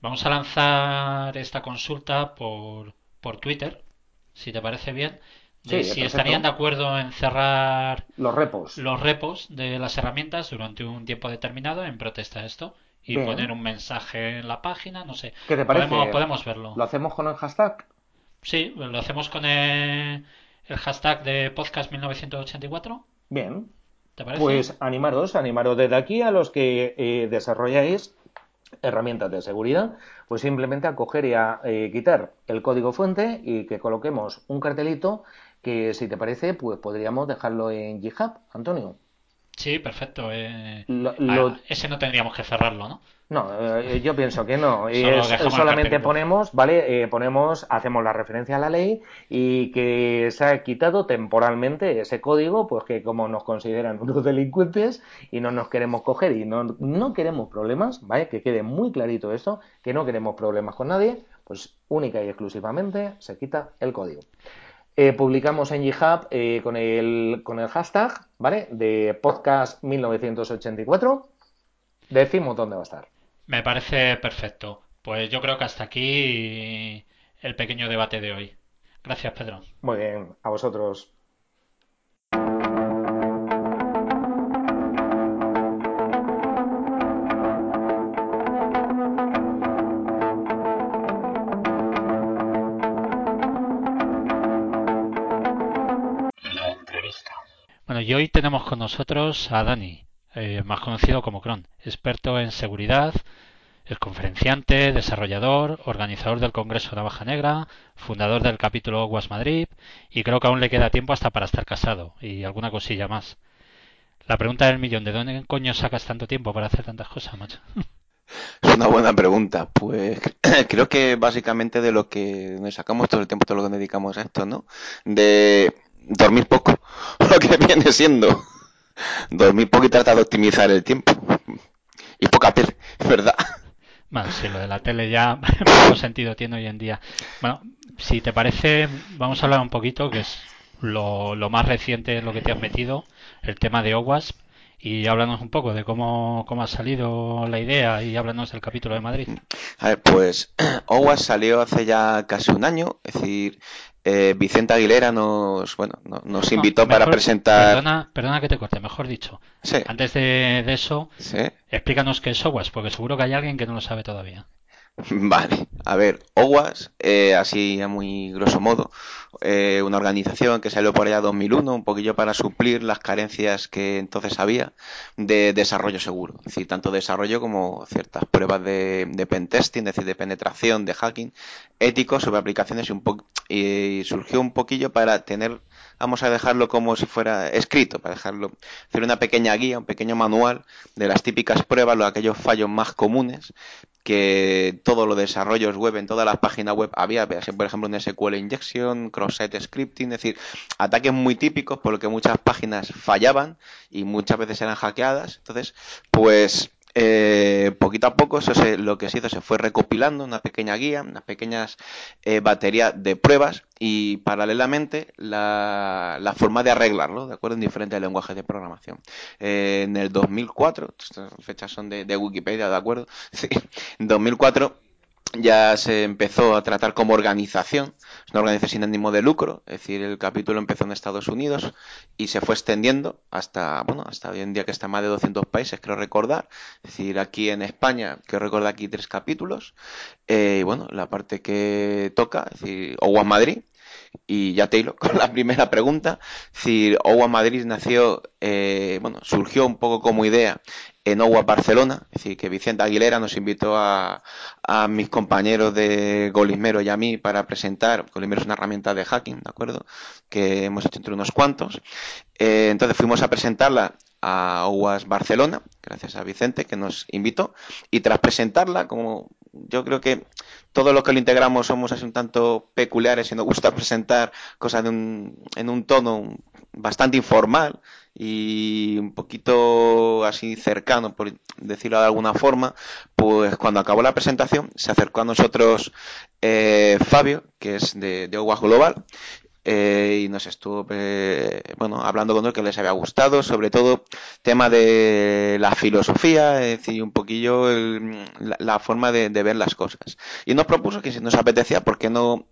Speaker 1: vamos a lanzar esta consulta por, por Twitter, si te parece bien, de si estarían de acuerdo en cerrar
Speaker 3: los repos.
Speaker 1: los repos de las herramientas durante un tiempo determinado en protesta a esto. y poner un mensaje en la página, no sé.
Speaker 3: ¿Qué te parece?
Speaker 1: Podemos, verlo.
Speaker 3: ¿Lo hacemos con el hashtag?
Speaker 1: Sí, lo hacemos con el, hashtag de podcast 1984.
Speaker 3: Bien. ¿Te parece? Pues animaros, animaros desde aquí a los que eh, desarrolláis herramientas de seguridad, pues simplemente a coger y a eh, quitar el código fuente y que coloquemos un cartelito que si te parece, pues podríamos dejarlo en GitHub, Antonio.
Speaker 1: Sí, perfecto. Eh, ese no tendríamos que cerrarlo, ¿no?
Speaker 3: No, eh, yo pienso que no. Y solamente ponemos, ¿vale? Eh, ponemos, hacemos la referencia a la ley y que se ha quitado temporalmente ese código, pues que como nos consideran <laughs> unos delincuentes y no nos queremos coger y no, no queremos problemas, ¿vale? Que quede muy clarito eso, que no queremos problemas con nadie, pues única y exclusivamente se quita el código. Eh, publicamos en GitHub eh, con, el, con el hashtag, ¿vale? De podcast 1984. Decimos dónde va a estar.
Speaker 1: Me parece perfecto. Pues yo creo que hasta aquí el pequeño debate de hoy. Gracias, Pedro.
Speaker 3: Muy bien, a vosotros.
Speaker 1: y hoy tenemos con nosotros a Dani, eh, más conocido como Cron, experto en seguridad, es conferenciante, desarrollador, organizador del Congreso Navaja Negra, fundador del capítulo Guas Madrid y creo que aún le queda tiempo hasta para estar casado y alguna cosilla más. La pregunta del millón, ¿de dónde coño sacas tanto tiempo para hacer tantas cosas, macho?
Speaker 4: Es una buena pregunta. Pues <clears throat> creo que básicamente de lo que nos sacamos todo el tiempo, todo lo que dedicamos a esto, ¿no? De dormir poco, <laughs> lo que viene siendo dormir poco y tratar de optimizar el tiempo. Y poca tele, ¿verdad?
Speaker 1: Bueno, sí, lo de la tele ya <laughs> poco sentido tiene hoy en día. Bueno, si te parece, vamos a hablar un poquito, que es lo, lo más reciente, lo que te has metido, el tema de OWASP, y háblanos un poco de cómo, cómo ha salido la idea y háblanos del capítulo de Madrid.
Speaker 4: A ver, pues <clears throat> OWASP salió hace ya casi un año, es decir, eh, Vicente Aguilera nos, bueno, nos invitó para presentar.
Speaker 1: Perdona, perdona que te corte, mejor dicho. Antes de, eso, explícanos qué es OWASP, porque seguro que hay alguien que no lo sabe todavía. <laughs>
Speaker 4: Vale, a ver, OWAS, eh, así a muy grosso modo, eh, una organización que salió por allá 2001, un poquillo para suplir las carencias que entonces había de desarrollo seguro, es decir, tanto desarrollo como ciertas pruebas de, de pentesting, es decir, de penetración, de hacking, ético sobre aplicaciones y, un y surgió un poquillo para tener vamos a dejarlo como si fuera escrito, para dejarlo, hacer una pequeña guía, un pequeño manual de las típicas pruebas, los aquellos fallos más comunes que todos los desarrollos web en todas las páginas web había, por ejemplo, en SQL injection, cross-site scripting, es decir, ataques muy típicos por lo que muchas páginas fallaban y muchas veces eran hackeadas. Entonces, pues eh, poquito a poco eso lo que se hizo se fue recopilando una pequeña guía, unas pequeñas eh, baterías de pruebas y paralelamente la, la, forma de arreglarlo, ¿de acuerdo? En diferentes lenguajes de programación. Eh, en el 2004, estas fechas son de, de Wikipedia, ¿de acuerdo? <laughs> Sí, en 2004 ya se empezó a tratar como organización, es una organización sin ánimo de lucro, es decir, el capítulo empezó en Estados Unidos y se fue extendiendo hasta, bueno, hasta hoy en día que está en más de 200 países, creo recordar, es decir, aquí en España, que recuerdo aquí tres capítulos, eh, y bueno, la parte que toca, es decir, Madrid, y ya te hilo <laughs> con la primera pregunta. Si OWA Madrid nació, eh, bueno, surgió un poco como idea en OWA Barcelona, es decir, que Vicente Aguilera nos invitó a, a mis compañeros de Golismero y a mí para presentar, Golismero es una herramienta de hacking, ¿de acuerdo? Que hemos hecho entre unos cuantos. Eh, entonces fuimos a presentarla a OWAS Barcelona, gracias a Vicente que nos invitó, y tras presentarla, como yo creo que todos los que lo integramos somos así un tanto peculiares y nos gusta <laughs> presentar cosas en un tono bastante informal y un poquito así cercano, por decirlo de alguna forma, pues cuando acabó la presentación se acercó a nosotros eh, Fabio, que es de, de OWAS Global, eh, y nos estuvo eh, bueno hablando con él que les había gustado sobre todo tema de la filosofía es decir un poquillo la, forma de, ver las cosas. Y nos propuso que si nos apetecía por qué no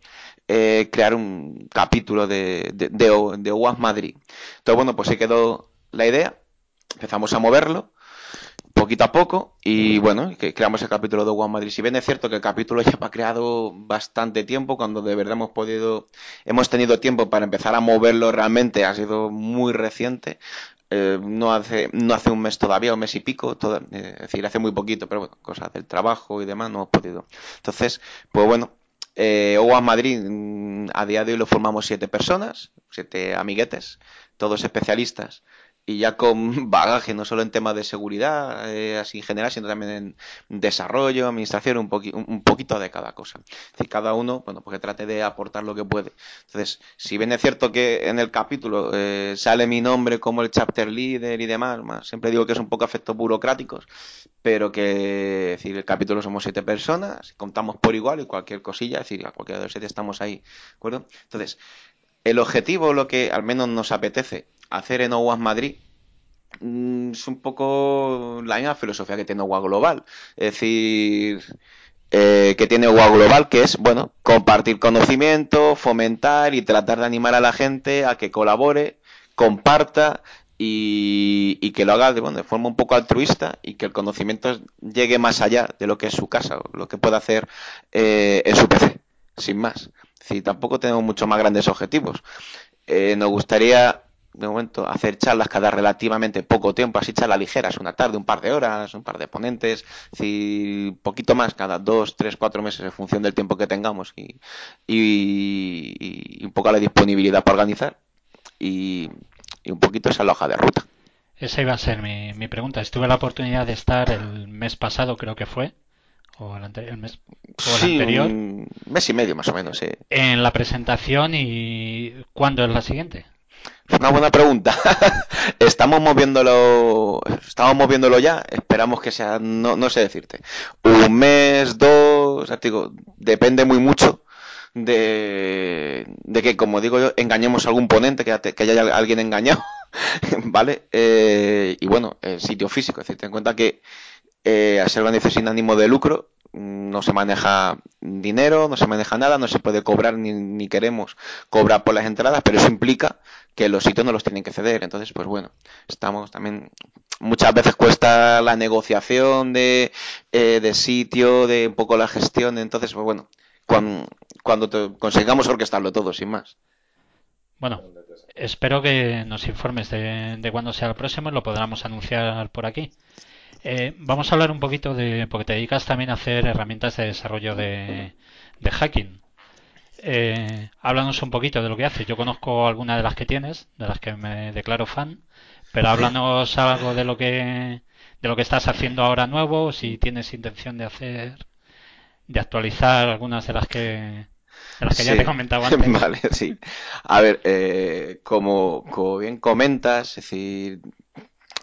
Speaker 4: eh, crear un capítulo de, de, de, Madrid entonces bueno pues se quedó la idea empezamos a moverlo poquito a poco y bueno, que creamos el capítulo de One Madrid. Si bien es cierto que el capítulo ya ha creado bastante tiempo, cuando de verdad hemos podido, hemos tenido tiempo para empezar a moverlo realmente, ha sido muy reciente. Eh, no hace no hace un mes todavía, un mes y pico, eh, es decir, hace muy poquito, pero bueno, cosas del trabajo y demás no hemos podido. Entonces, pues bueno, eh, Madrid mm, a día de hoy lo formamos siete personas, siete amiguetes, todos especialistas y ya con <laughs> bagaje, no solo en temas de seguridad, eh, así en general, sino también en desarrollo, administración, un, un poquito de cada cosa. Es decir, cada uno, bueno, porque trate de aportar lo que puede. Entonces, si bien es cierto que en el capítulo eh, sale mi nombre como el chapter leader y demás, siempre digo que es un poco efectos burocráticos, pero que, es decir, el capítulo somos siete personas, contamos por igual y cualquier cosilla, es decir, a cualquiera de los siete estamos ahí, ¿de acuerdo? Entonces, el objetivo, lo que al menos nos apetece, hacer en OWAS Madrid mm, es un poco la misma filosofía que tiene OWAS Global. Es decir, eh, que tiene OWAS Global, que es, bueno, compartir conocimiento, fomentar y tratar de animar a la gente a que colabore, comparta y, que lo haga de, bueno, de forma un poco altruista y que el conocimiento llegue más allá de lo que es su casa lo que puede hacer eh, en su PC, sin más. Si tampoco tenemos mucho más grandes objetivos. Eh, nos gustaría de momento hacer charlas cada relativamente poco tiempo, así charlas ligeras, una tarde, un par de horas, un par de ponentes, si poquito más cada dos, tres, cuatro meses en función del tiempo que tengamos y, y, un poco la disponibilidad para organizar y, un poquito esa hoja de ruta.
Speaker 1: Esa iba a ser mi, mi pregunta. Estuve la oportunidad de estar el mes pasado, creo que fue, o el, el mes o el anterior. Un
Speaker 4: mes y medio más o menos, sí.
Speaker 1: En la presentación y ¿cuándo es la siguiente?
Speaker 4: Es una buena pregunta. <laughs> estamos moviéndolo, estamos moviéndolo ya. Esperamos que sea, no, no sé decirte, un mes, dos, depende muy mucho de, de que, como digo yo, engañemos a algún ponente, que, que haya alguien engañado, <laughs> ¿vale? Eh, y bueno, el sitio físico, es decir, ten en cuenta que eh, a ser organización sin ánimo de lucro, no se maneja dinero, no se maneja nada, no se puede cobrar ni, ni, queremos cobrar por las entradas, pero eso implica que los sitios no los tienen que ceder. Entonces, pues bueno, estamos también. Muchas veces cuesta la negociación de, eh, de sitio, de un poco la gestión. Entonces, pues bueno, cuando, cuando consigamos orquestarlo todo, sin más.
Speaker 1: Bueno, espero que nos informes de, de cuándo sea el próximo y lo podamos anunciar por aquí. Eh, vamos a hablar un poquito de, porque te dedicas también a hacer herramientas de desarrollo de, hacking. Eh, háblanos un poquito de lo que haces. Yo conozco algunas de las que tienes, de las que me declaro fan, pero háblanos algo de lo que de lo que estás haciendo ahora nuevo, si tienes intención de hacer, de actualizar algunas de las que de las que ya te comentaba antes. <laughs>
Speaker 4: Vale, sí. A ver, eh, como, como bien comentas, es decir,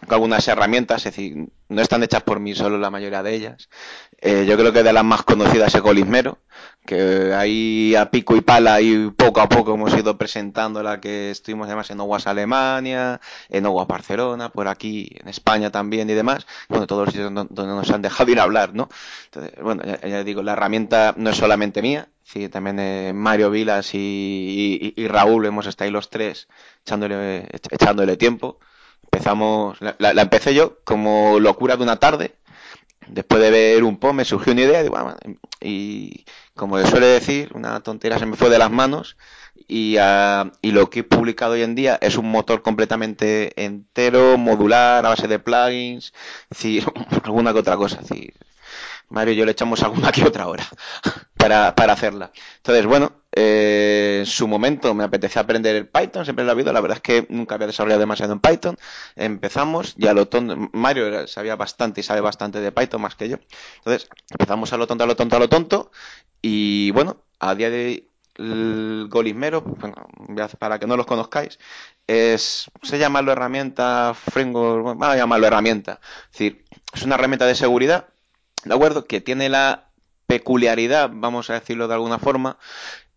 Speaker 4: algunas herramientas, es decir, no están hechas por mí solo la mayoría de ellas. Eh, yo creo que de las más conocidas es Golismero, que ahí a pico y pala y poco a poco hemos ido presentando la que estuvimos además en OWAS Alemania, en OWAS Barcelona, por aquí en España también y demás, bueno, todos los sitios donde nos han dejado ir a hablar, ¿no? Entonces, bueno, ya, digo, la herramienta no es solamente mía, sí, también eh, Mario Vilas y, Raúl hemos estado ahí los tres echándole, echándole tiempo. Empezamos, la, empecé yo como locura de una tarde, después de ver un post me surgió una idea y como le suele decir, una tontera se me fue de las manos y, uh, y, lo que he publicado hoy en día es un motor completamente entero, modular, a base de plugins, <laughs> decir, alguna que otra cosa. decir, Mario y yo le echamos alguna que otra hora <laughs> para, para hacerla. Entonces, bueno, eh, en su momento me apetece aprender Python, siempre lo ha habido, la verdad es que nunca había desarrollado demasiado en Python. Empezamos y a lo tonto, Mario sabía bastante y sabe bastante de Python más que yo. Entonces, empezamos a lo tonto, a lo tonto, a lo tonto y bueno, a día de el Golismero, bueno, para que no los conozcáis, es, se llama la herramienta framework, vamos a llamarlo herramienta. Es decir, es una herramienta de seguridad ¿de acuerdo? Que tiene la peculiaridad, vamos a decirlo de alguna forma,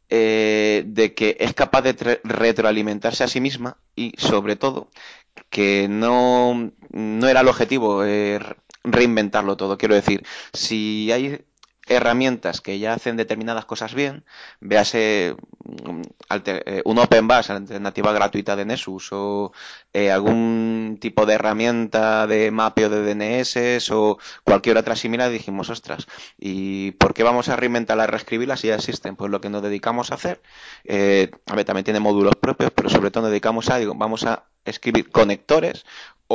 Speaker 4: eh, de que es capaz de retroalimentarse a sí misma y, sobre todo, que no, no era el objetivo eh, reinventarlo todo. Quiero decir, si hay herramientas que ya hacen determinadas cosas bien, véase mm, eh, un Open Bus, alternativa gratuita de Nessus, o eh, algún tipo de herramienta de mapeo de DNS o cualquier otra similar, dijimos, ostras, ¿y por qué vamos a reinventarlas, reescribirlas si ya existen? Pues lo que nos dedicamos a hacer, eh, a ver, también tiene módulos propios, pero sobre todo nos dedicamos a, vamos a escribir conectores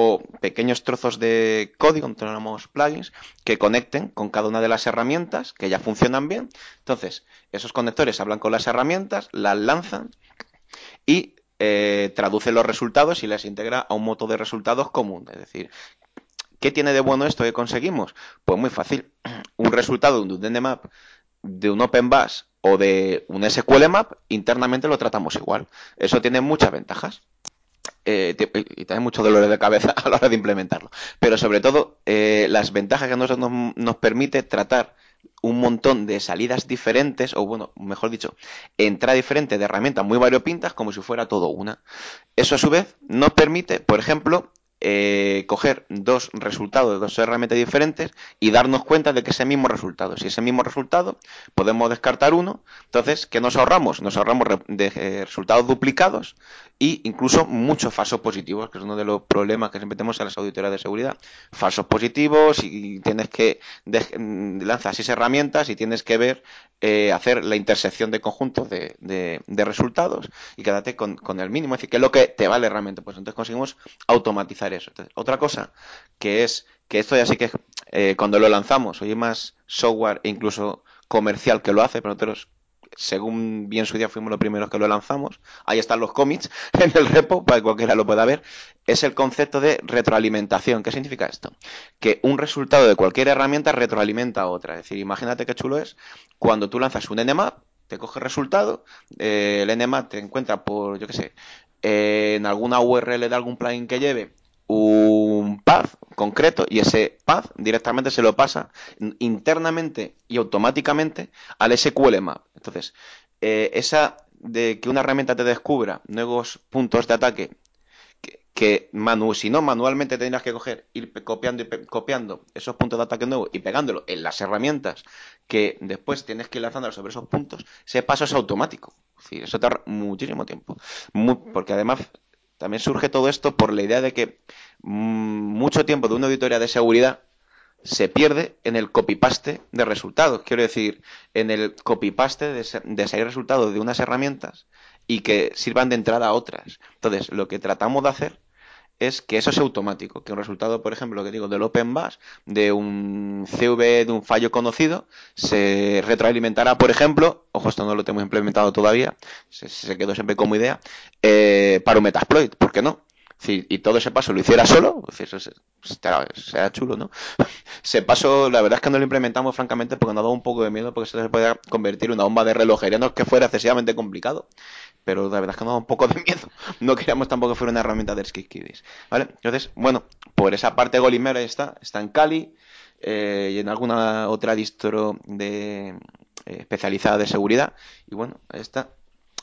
Speaker 4: o pequeños trozos de código, llamamos plugins, que conecten con cada una de las herramientas que ya funcionan bien. Entonces, esos conectores hablan con las herramientas, las lanzan y eh, traducen los resultados y las integra a un modo de resultados común. Es decir, ¿qué tiene de bueno esto que conseguimos? Pues muy fácil. <clears throat> Un resultado de un DNMAP, de un Open Bus o de un SQL Map, internamente lo tratamos igual. Eso tiene muchas ventajas. Eh, y también muchos dolores de cabeza <laughs> a la hora de implementarlo. Pero sobre todo, eh, las ventajas que a nosotros nos, permite tratar un montón de salidas diferentes, o bueno, mejor dicho, entrada diferente de herramientas muy variopintas como si fuera todo una. Eso a su vez nos permite, por ejemplo, eh, coger dos resultados de dos herramientas diferentes y darnos cuenta de que ese mismo resultado, si ese mismo resultado, podemos descartar uno. Entonces, ¿qué nos ahorramos? Nos ahorramos de, eh, resultados duplicados e incluso muchos falsos positivos, que es uno de los problemas que siempre tenemos en las auditorías de seguridad. Falsos positivos y tienes que lanzar lanzas esas herramientas y tienes que ver, eh, hacer la intersección de conjuntos de, resultados y quédate con, con, el mínimo. Es decir, ¿qué es lo que te vale realmente? Pues entonces conseguimos automatizar eso. otra cosa que es que esto ya sí que eh, cuando lo lanzamos, hoy más software e incluso comercial que lo hace, pero nosotros según bien su día fuimos los primeros que lo lanzamos, ahí están los cómics <laughs> en el repo para que cualquiera lo pueda ver, es el concepto de retroalimentación. ¿Qué significa esto? Que un resultado de cualquier herramienta retroalimenta a otra. Es decir, imagínate qué chulo es cuando tú lanzas un Nmap, te coge resultado, eh, el Nmap te encuentra por, yo qué sé, en alguna URL de algún plugin que lleve un path concreto y ese path directamente se lo pasa internamente y automáticamente al SQL map. Entonces, eh, esa de que una herramienta te descubra nuevos puntos de ataque que, si no manualmente tendrías que coger, ir copiando y copiando esos puntos de ataque nuevos y pegándolo en las herramientas que después tienes que lanzando sobre esos puntos, ese paso es automático. eso tarda muchísimo tiempo. porque además también surge todo esto por la idea de que mm, mucho tiempo de una auditoría de seguridad se pierde en el copy-paste de resultados. Quiero decir, en el copy-paste de, de salir resultados de unas herramientas y que sirvan de entrada a otras. Entonces, lo que tratamos de hacer es que eso sea automático, que un resultado, por ejemplo, que digo, del Open Bus, de un CV, de un fallo conocido, se retroalimentará, por ejemplo, ojo, esto no lo tenemos implementado todavía, se, quedó siempre como idea, eh, para un Metasploit, ¿por qué no? y todo ese paso lo hiciera solo, será chulo, ¿no? <laughs> ese paso, la verdad es que no lo implementamos francamente porque nos dado un poco de miedo porque se puede convertir en una bomba de relojería, no es que fuera excesivamente complicado, pero la verdad es que nos da un poco de <laughs> miedo. No queríamos tampoco que fuera una herramienta de Skidkiddies, ¿vale? Entonces, bueno, por esa parte Golimera está, está en Cali eh, y en alguna otra distro de, eh, especializada de seguridad y bueno, ahí está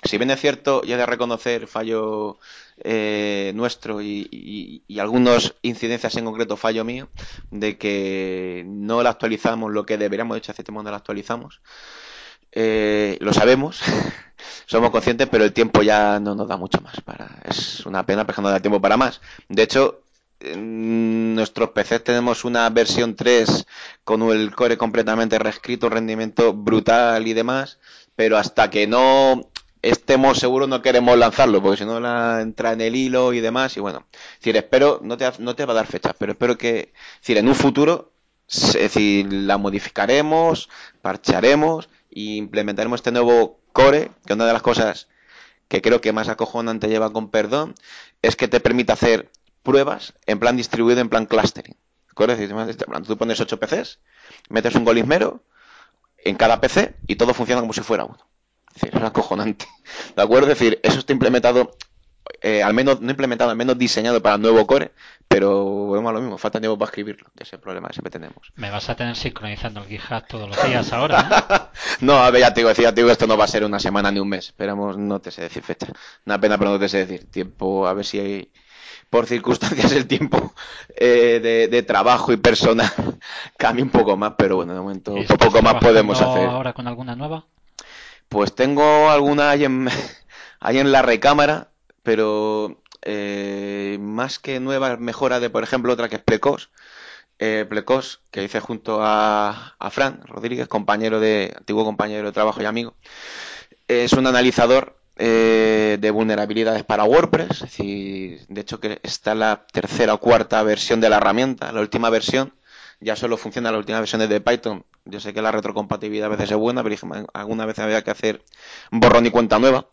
Speaker 4: si bien es cierto, ya de reconocer fallo eh, nuestro y, algunas incidencias en concreto, fallo mío, de que no la actualizamos lo que deberíamos, de hecho hace tiempo no la actualizamos, eh, lo sabemos, <laughs> somos conscientes, pero el tiempo ya no nos da mucho más. Para, es una pena, pero no da tiempo para más. De hecho, en nuestros PCs tenemos una versión 3 con el core completamente reescrito, rendimiento brutal y demás, pero hasta que no estemos seguros no queremos lanzarlo, porque si no la entra en el hilo y demás, y bueno, espero, no te, no te va a dar fechas, pero espero que, en un futuro, es decir, la modificaremos, parcharemos e implementaremos este nuevo core, que una de las cosas que creo que más acojonante lleva con perdón, es que te permite hacer pruebas en plan distribuido, en plan clustering. Es decir, tú pones 8 PCs, metes un golismero en cada PC y todo funciona como si fuera uno es acojonante. ¿De acuerdo? Es decir, eso está implementado, eh, al menos, no implementado, al menos diseñado para el nuevo core, pero vemos lo mismo, falta tiempo para escribirlo, ese es el problema que siempre tenemos.
Speaker 1: Me vas a tener sincronizando el GitHub todos los días ahora, <laughs>
Speaker 4: no, a ver, ya te digo, ya te digo, esto no va a ser una semana ni un mes, esperamos, no te sé decir fecha. Una pena, pero no te sé decir tiempo, a ver si hay por circunstancias el tiempo eh, de, trabajo y personal <laughs> cambia un poco más, pero bueno, de momento poco más podemos hacer.
Speaker 1: ahora con alguna nueva?
Speaker 4: Pues tengo alguna ahí en, <laughs> en la recámara, pero eh, más que nueva mejora de, por ejemplo, otra que es Plecos. Eh, Plecos, que hice junto a, a Fran Rodríguez, compañero de, antiguo compañero de trabajo y amigo. Es un analizador eh, de vulnerabilidades para WordPress, es decir, de hecho que está la tercera o cuarta versión de la herramienta, la última versión ya solo funciona la última versión de Python. Yo sé que la retrocompatibilidad a veces es buena, pero alguna vez había que hacer borrón y cuenta nueva.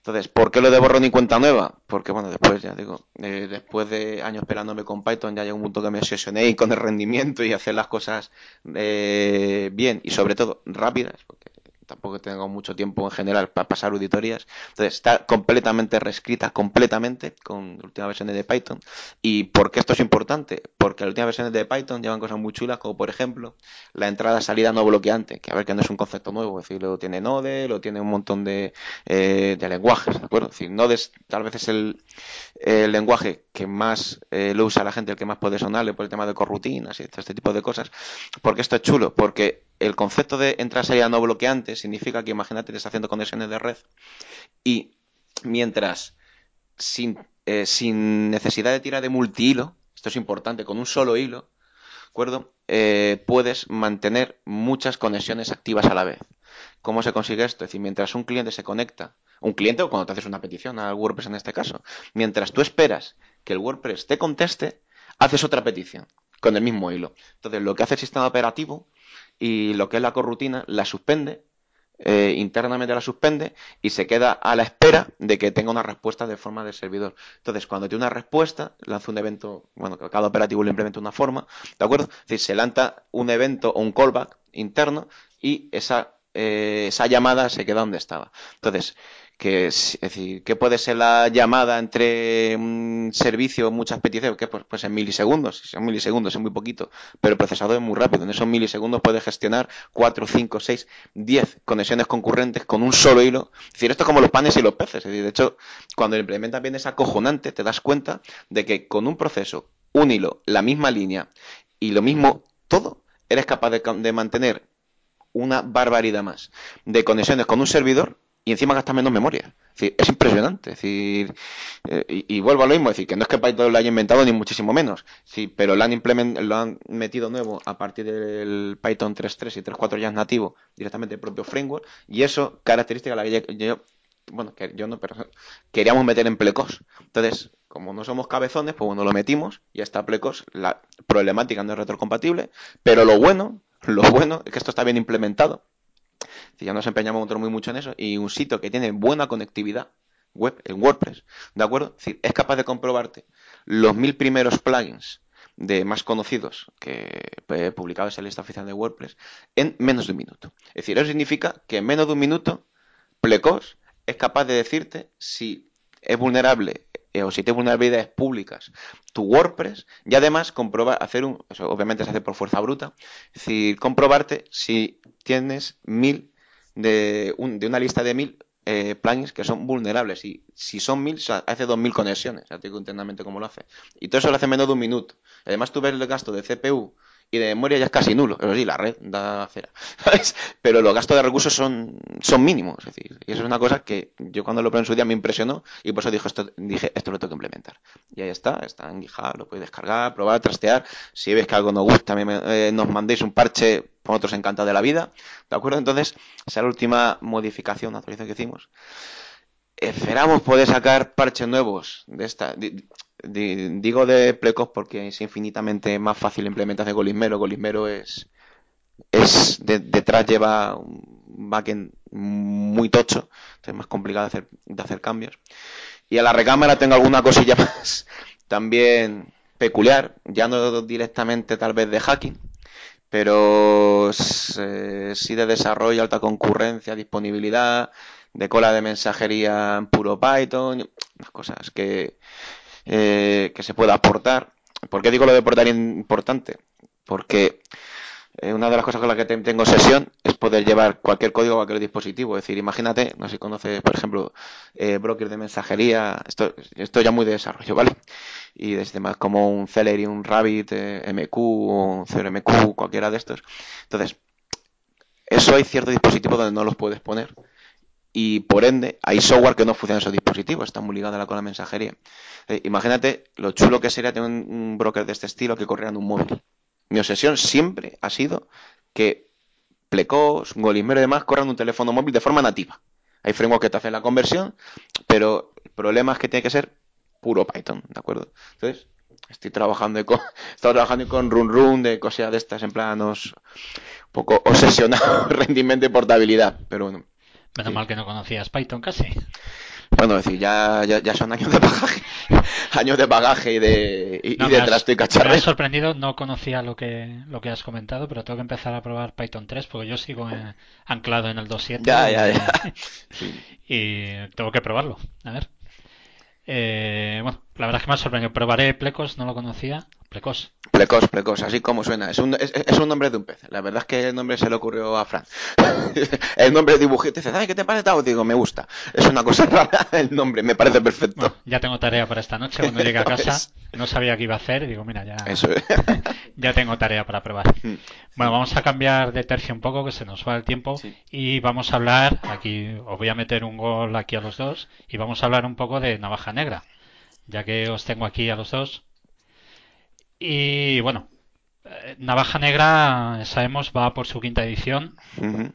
Speaker 4: Entonces, ¿por qué lo de borrón y cuenta nueva? Porque, bueno, después, ya digo, eh, después de años esperándome con Python, ya llegó un punto que me obsesioné con el rendimiento y hacer las cosas eh, bien y sobre todo rápidas, porque tampoco tengo mucho tiempo en general para pasar auditorías. Entonces está completamente reescrita, completamente, con la última versión de Python. ¿Y por qué esto es importante? Porque las últimas versiones de Python llevan cosas muy chulas, como por ejemplo la entrada-salida no bloqueante, que a ver que no es un concepto nuevo, es decir, lo tiene Node, lo tiene un montón de, eh, de lenguajes, ¿de acuerdo? Es decir, Node tal vez es el, el lenguaje que más eh, lo usa la gente, el que más puede sonarle por el tema de corrutinas y este tipo de cosas. Porque esto es chulo, porque el concepto de entrada salida no bloqueante significa que imagínate estás haciendo conexiones de red y mientras sin, eh, sin necesidad de tirar de multihilo, esto es importante, con un solo hilo, ¿de acuerdo? Eh, puedes mantener muchas conexiones activas a la vez. ¿Cómo se consigue esto? Es decir, mientras un cliente se conecta, un cliente o cuando te haces una petición al WordPress en este caso, mientras tú esperas que el WordPress te conteste, haces otra petición con el mismo hilo. Entonces, lo que hace el sistema operativo y lo que es la corrutina la suspende, eh, internamente la suspende y se queda a la espera de que tenga una respuesta de forma del servidor. Entonces, cuando tiene una respuesta, lanza un evento, bueno, cada operativo le implementa una forma, ¿de acuerdo? Es decir, se lanza un evento o un callback interno y esa, eh, esa llamada se queda donde estaba. Entonces, que es, decir, ¿qué puede ser la llamada entre un servicio, muchas peticiones? que pues, pues en milisegundos, si son milisegundos es muy poquito, pero el procesador es muy rápido, en esos milisegundos puede gestionar 4, 5, 6, 10 conexiones concurrentes con un solo hilo. Es decir, esto es como los panes y los peces, es decir, de hecho, cuando lo implementas bien es acojonante, te das cuenta de que con un proceso, un hilo, la misma línea y lo mismo todo, eres capaz de mantener una barbaridad más de conexiones con un servidor y encima gasta menos memoria. Es, impresionante. Es decir, eh, y, vuelvo a lo mismo, es decir, que no es que Python lo haya inventado ni muchísimo menos, sí, pero lo han, lo han metido nuevo a partir del Python 3.3 y 3.4 ya es nativo directamente del propio framework y eso característica la que yo, bueno, que yo no, pero queríamos meter en Plecos. Entonces, como no somos cabezones, pues bueno, lo metimos y está Plecos. La problemática no es retrocompatible, pero lo bueno, lo bueno es que esto está bien implementado ya nos empeñamos muy mucho en eso, y un sitio que tiene buena conectividad web, en WordPress, ¿de acuerdo? Es, es capaz de comprobarte los mil primeros plugins de más conocidos que eh, publicados en la lista oficial de WordPress en menos de un minuto. Es decir, eso significa que en menos de un minuto Plecos es capaz de decirte si es vulnerable eh, o si tiene vulnerabilidades públicas tu WordPress y además comprobar, hacer un, eso obviamente se hace por fuerza bruta, es decir, comprobarte si tienes mil de, de una lista de mil eh, plugins que son vulnerables. Y si son mil, hace dos mil conexiones. Ya te digo internamente cómo lo hace. Y todo eso lo hace menos de un minuto. Además, tú ves el gasto de CPU y de memoria ya es casi nulo. Pero sí, la red da cera. <laughs> Pero los gastos de recursos son, son mínimos. Es decir, y eso es una cosa que yo cuando lo probé en su día me impresionó y por eso dije esto, dije, esto lo tengo que implementar. Y ahí está, está en GitHub, lo podéis descargar, probar, trastear. Si ves que algo no gusta, eh, nos mandéis un parche, por otros encantados de la vida. ¿De acuerdo? Entonces, esa es la última modificación, actualización que hicimos. Esperamos poder sacar parches nuevos de esta digo de Plecos porque es infinitamente más fácil implementar de Golismero. Golismero es, es detrás lleva un backend muy tocho, entonces es más complicado de hacer, de hacer cambios. Y a la recámara tengo alguna cosilla <laughs> más también peculiar, ya no directamente tal vez de hacking, pero eh, sí de desarrollo, alta concurrencia, disponibilidad, de cola de mensajería en puro Python, unas cosas que, eh, que se pueda aportar. ¿Por qué digo lo de aportar importante? Porque eh, una de las cosas con las que tengo sesión es poder llevar cualquier código a cualquier dispositivo. Es decir, imagínate, no sé si conoces, por ejemplo, eh, broker de mensajería, esto, esto ya muy de desarrollo, ¿vale? y de sistemas como un Celery, un Rabbit, eh, MQ o CRMQ, cualquiera de estos. Entonces, eso hay ciertos dispositivos donde no los puedes poner y por ende hay software que no funciona en esos dispositivos, está muy ligado con la mensajería. Eh, imagínate lo chulo que sería tener un, broker de este estilo que corriera en un móvil. Mi obsesión siempre ha sido que Plecos, Golimero y demás corran un teléfono móvil de forma nativa. Hay framework que te hacen la conversión, pero el problema es que tiene que ser puro Python, ¿de acuerdo? Entonces, estoy trabajando con, <laughs> estoy trabajando con Run Run de cosas de estas en planos un poco obsesionado <laughs> rendimiento y portabilidad, pero bueno.
Speaker 1: Menos mal que no conocías Python casi.
Speaker 4: Bueno, decir, ya, ya, son años de bagaje, <laughs> años de bagaje y de, y, de trasto y cacharro.
Speaker 1: Me ha sorprendido, no conocía lo que, lo que has comentado, pero tengo que empezar a probar Python 3 porque yo sigo eh, anclado en el 2.7.
Speaker 4: Ya, ya, ya. <laughs>
Speaker 1: Y tengo que probarlo, a ver. Eh, bueno, la verdad es que me ha sorprendido. Probaré Plecos, no lo conocía. Plecos.
Speaker 4: Plecos, Plecos, así como suena. Es un, es, un nombre de un pez. La verdad es que el nombre se le ocurrió a Fran. <laughs> el nombre de dibujito. Dice, ¿qué te parece? Digo, me gusta. Es una cosa <laughs> rara el nombre, me parece perfecto.
Speaker 1: ya tengo tarea para esta noche. Cuando llegue a <laughs> casa, no sabía qué iba a hacer. Digo, mira, ya, ya tengo tarea para probar. Mm. Bueno, vamos a cambiar de tercio un poco, que se nos va el tiempo. Y vamos a hablar, aquí os voy a meter un gol aquí a los dos. Y vamos a hablar un poco de Navaja Negra. Ya que os tengo aquí a los dos. Y bueno, eh, Navaja Negra, sabemos, va por su quinta edición.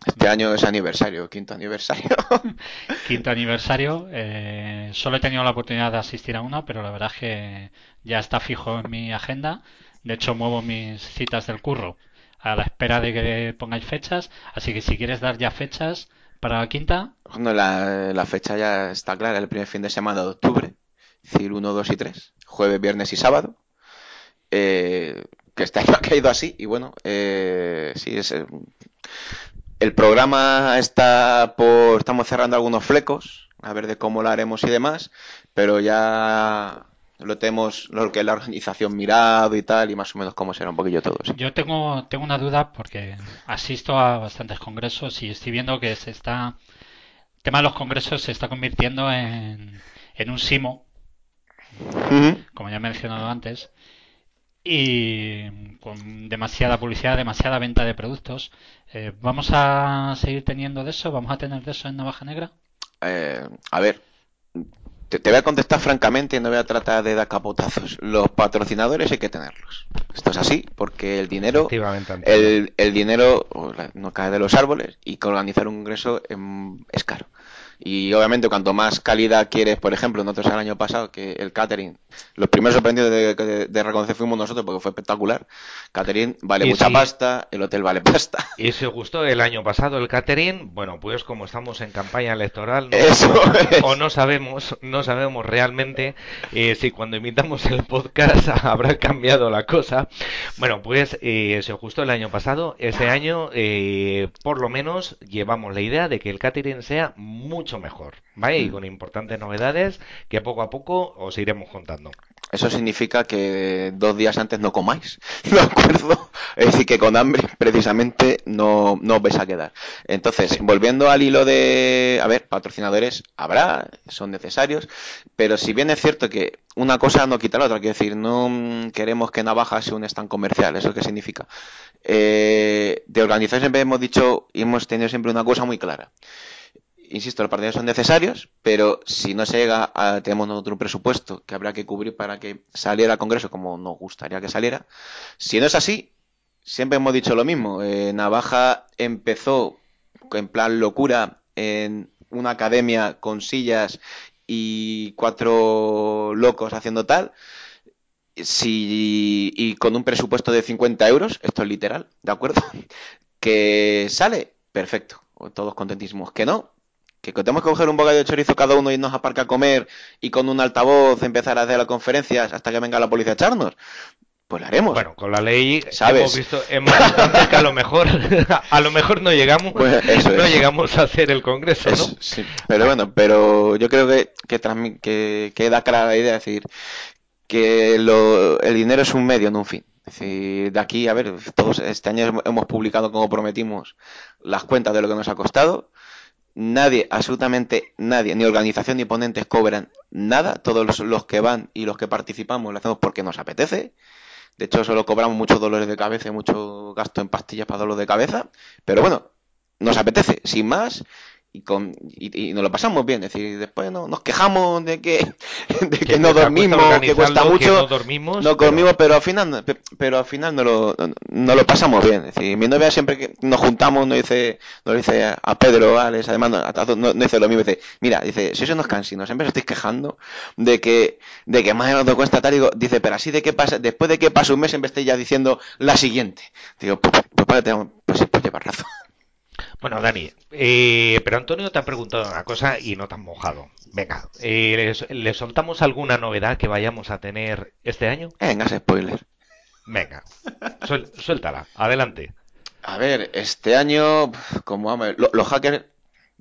Speaker 4: Este año es aniversario, quinto aniversario. <laughs>
Speaker 1: quinto aniversario. Eh, solo he tenido la oportunidad de asistir a una, pero la verdad es que ya está fijo en mi agenda. De hecho, muevo mis citas del curro a la espera de que pongáis fechas. Así que si quieres dar ya fechas para la quinta.
Speaker 4: Bueno, la, la fecha ya está clara, el primer fin de semana de octubre. Es decir, 1, 2 y 3. Jueves, viernes y sábado. Eh, que este <laughs> año ha caído así y bueno, eh, sí, es, el programa está por, estamos cerrando algunos flecos, a ver de cómo lo haremos y demás, pero ya lo tenemos, lo que la organización mirado y tal, y más o menos cómo será un poquillo todo.
Speaker 1: Yo tengo, tengo una duda porque asisto a bastantes congresos y estoy viendo que se está, el tema de los congresos se está convirtiendo en, en un simo, como ya he mencionado antes, y con demasiada publicidad, demasiada venta de productos. Eh, ¿Vamos a seguir teniendo de eso? ¿Vamos a tener de eso en Navaja Negra?
Speaker 4: Eh, a ver, te, voy a contestar francamente y no voy a tratar de dar capotazos. Los patrocinadores hay que tenerlos. Esto es así porque el dinero, el, el dinero no cae de los árboles y que organizar un congreso es caro. Y obviamente cuanto más calidad quieres, por ejemplo, nosotros el año pasado, que el catering, los primeros sorprendidos de, de, reconocer fuimos nosotros porque fue espectacular. Catering vale mucha pasta, el hotel vale pasta. <laughs>
Speaker 5: Y si os gustó el año pasado el catering, bueno, pues como estamos en campaña electoral, <laughs> o no sabemos, no sabemos realmente eh, si cuando imitamos el podcast <laughs> habrá cambiado la cosa. Bueno, pues eh, si os gustó el año pasado, este año eh, por lo menos llevamos la idea de que el catering sea mucho mucho mejor, ¿vale? Y mm. con importantes novedades que poco a poco os iremos contando.
Speaker 4: Eso significa que dos días antes no comáis, <laughs> ¿de acuerdo? Es decir, que con hambre precisamente no, no os vais a quedar. Entonces, volviendo al hilo de, a ver, patrocinadores habrá, son necesarios, pero si bien es cierto que una cosa no quita la otra, quiero decir, no queremos que Navaja sea un stand comercial, ¿eso qué significa? Eh, de organización siempre hemos dicho y hemos tenido siempre una cosa muy clara insisto, los partidos son necesarios, pero si no se llega a, tenemos otro presupuesto que habrá que cubrir para que saliera al Congreso como nos gustaría que saliera. Si no es así, siempre hemos dicho lo mismo. Eh, Navaja empezó en plan locura en una academia con sillas y cuatro locos haciendo tal. Si, y con un presupuesto de 50 euros, esto es literal, ¿de acuerdo? <laughs> Que sale, perfecto, todos contentísimos. Que no, que tenemos que coger un bocadillo de chorizo cada uno y irnos a parque a comer y con un altavoz empezar a hacer las conferencias hasta que venga la policía a echarnos. Pues lo haremos.
Speaker 5: Bueno, con la ley ¿sabes? hemos visto hemos que a lo mejor a lo mejor no llegamos pues no llegamos a hacer el congreso, ¿no?
Speaker 4: sí. Pero bueno, pero yo creo que que, queda clara la idea de decir que lo, el dinero es un medio, no un fin. Es decir, de aquí, a ver, todos este año hemos publicado como prometimos las cuentas de lo que nos ha costado nadie, absolutamente nadie, ni organización ni ponentes cobran nada. Todos los, que van y los que participamos lo hacemos porque nos apetece. De hecho, solo cobramos muchos dolores de cabeza y mucho gasto en pastillas para dolor de cabeza. Pero bueno, nos apetece, sin más y, con, y, nos lo pasamos bien. Es decir, después no, nos quejamos de que, <laughs> de que, no dormimos, que cuesta mucho.
Speaker 3: no dormimos,
Speaker 4: no dormimos, pero... al final, pero al final no lo, no lo pasamos bien. Es decir, mi novia siempre que nos juntamos nos dice, nos dice a Pedro, Alex, además no, dice lo mismo, dice, mira, dice, si eso nos cansinos, siempre os estáis quejando de que, de que más o menos cuesta tal, digo, dice, pero así de que pasa, después de que pasa un mes, siempre estáis ya diciendo la siguiente. Digo, pues, pues, pues, pues, pues llevar razón.
Speaker 3: Bueno, Dani, eh, pero Antonio te ha preguntado una cosa y no te han mojado. Venga, eh, ¿le, soltamos alguna novedad que vayamos a tener este año?
Speaker 4: Venga, spoiler.
Speaker 3: Venga, suéltala, adelante.
Speaker 4: A ver, este año, como los hackers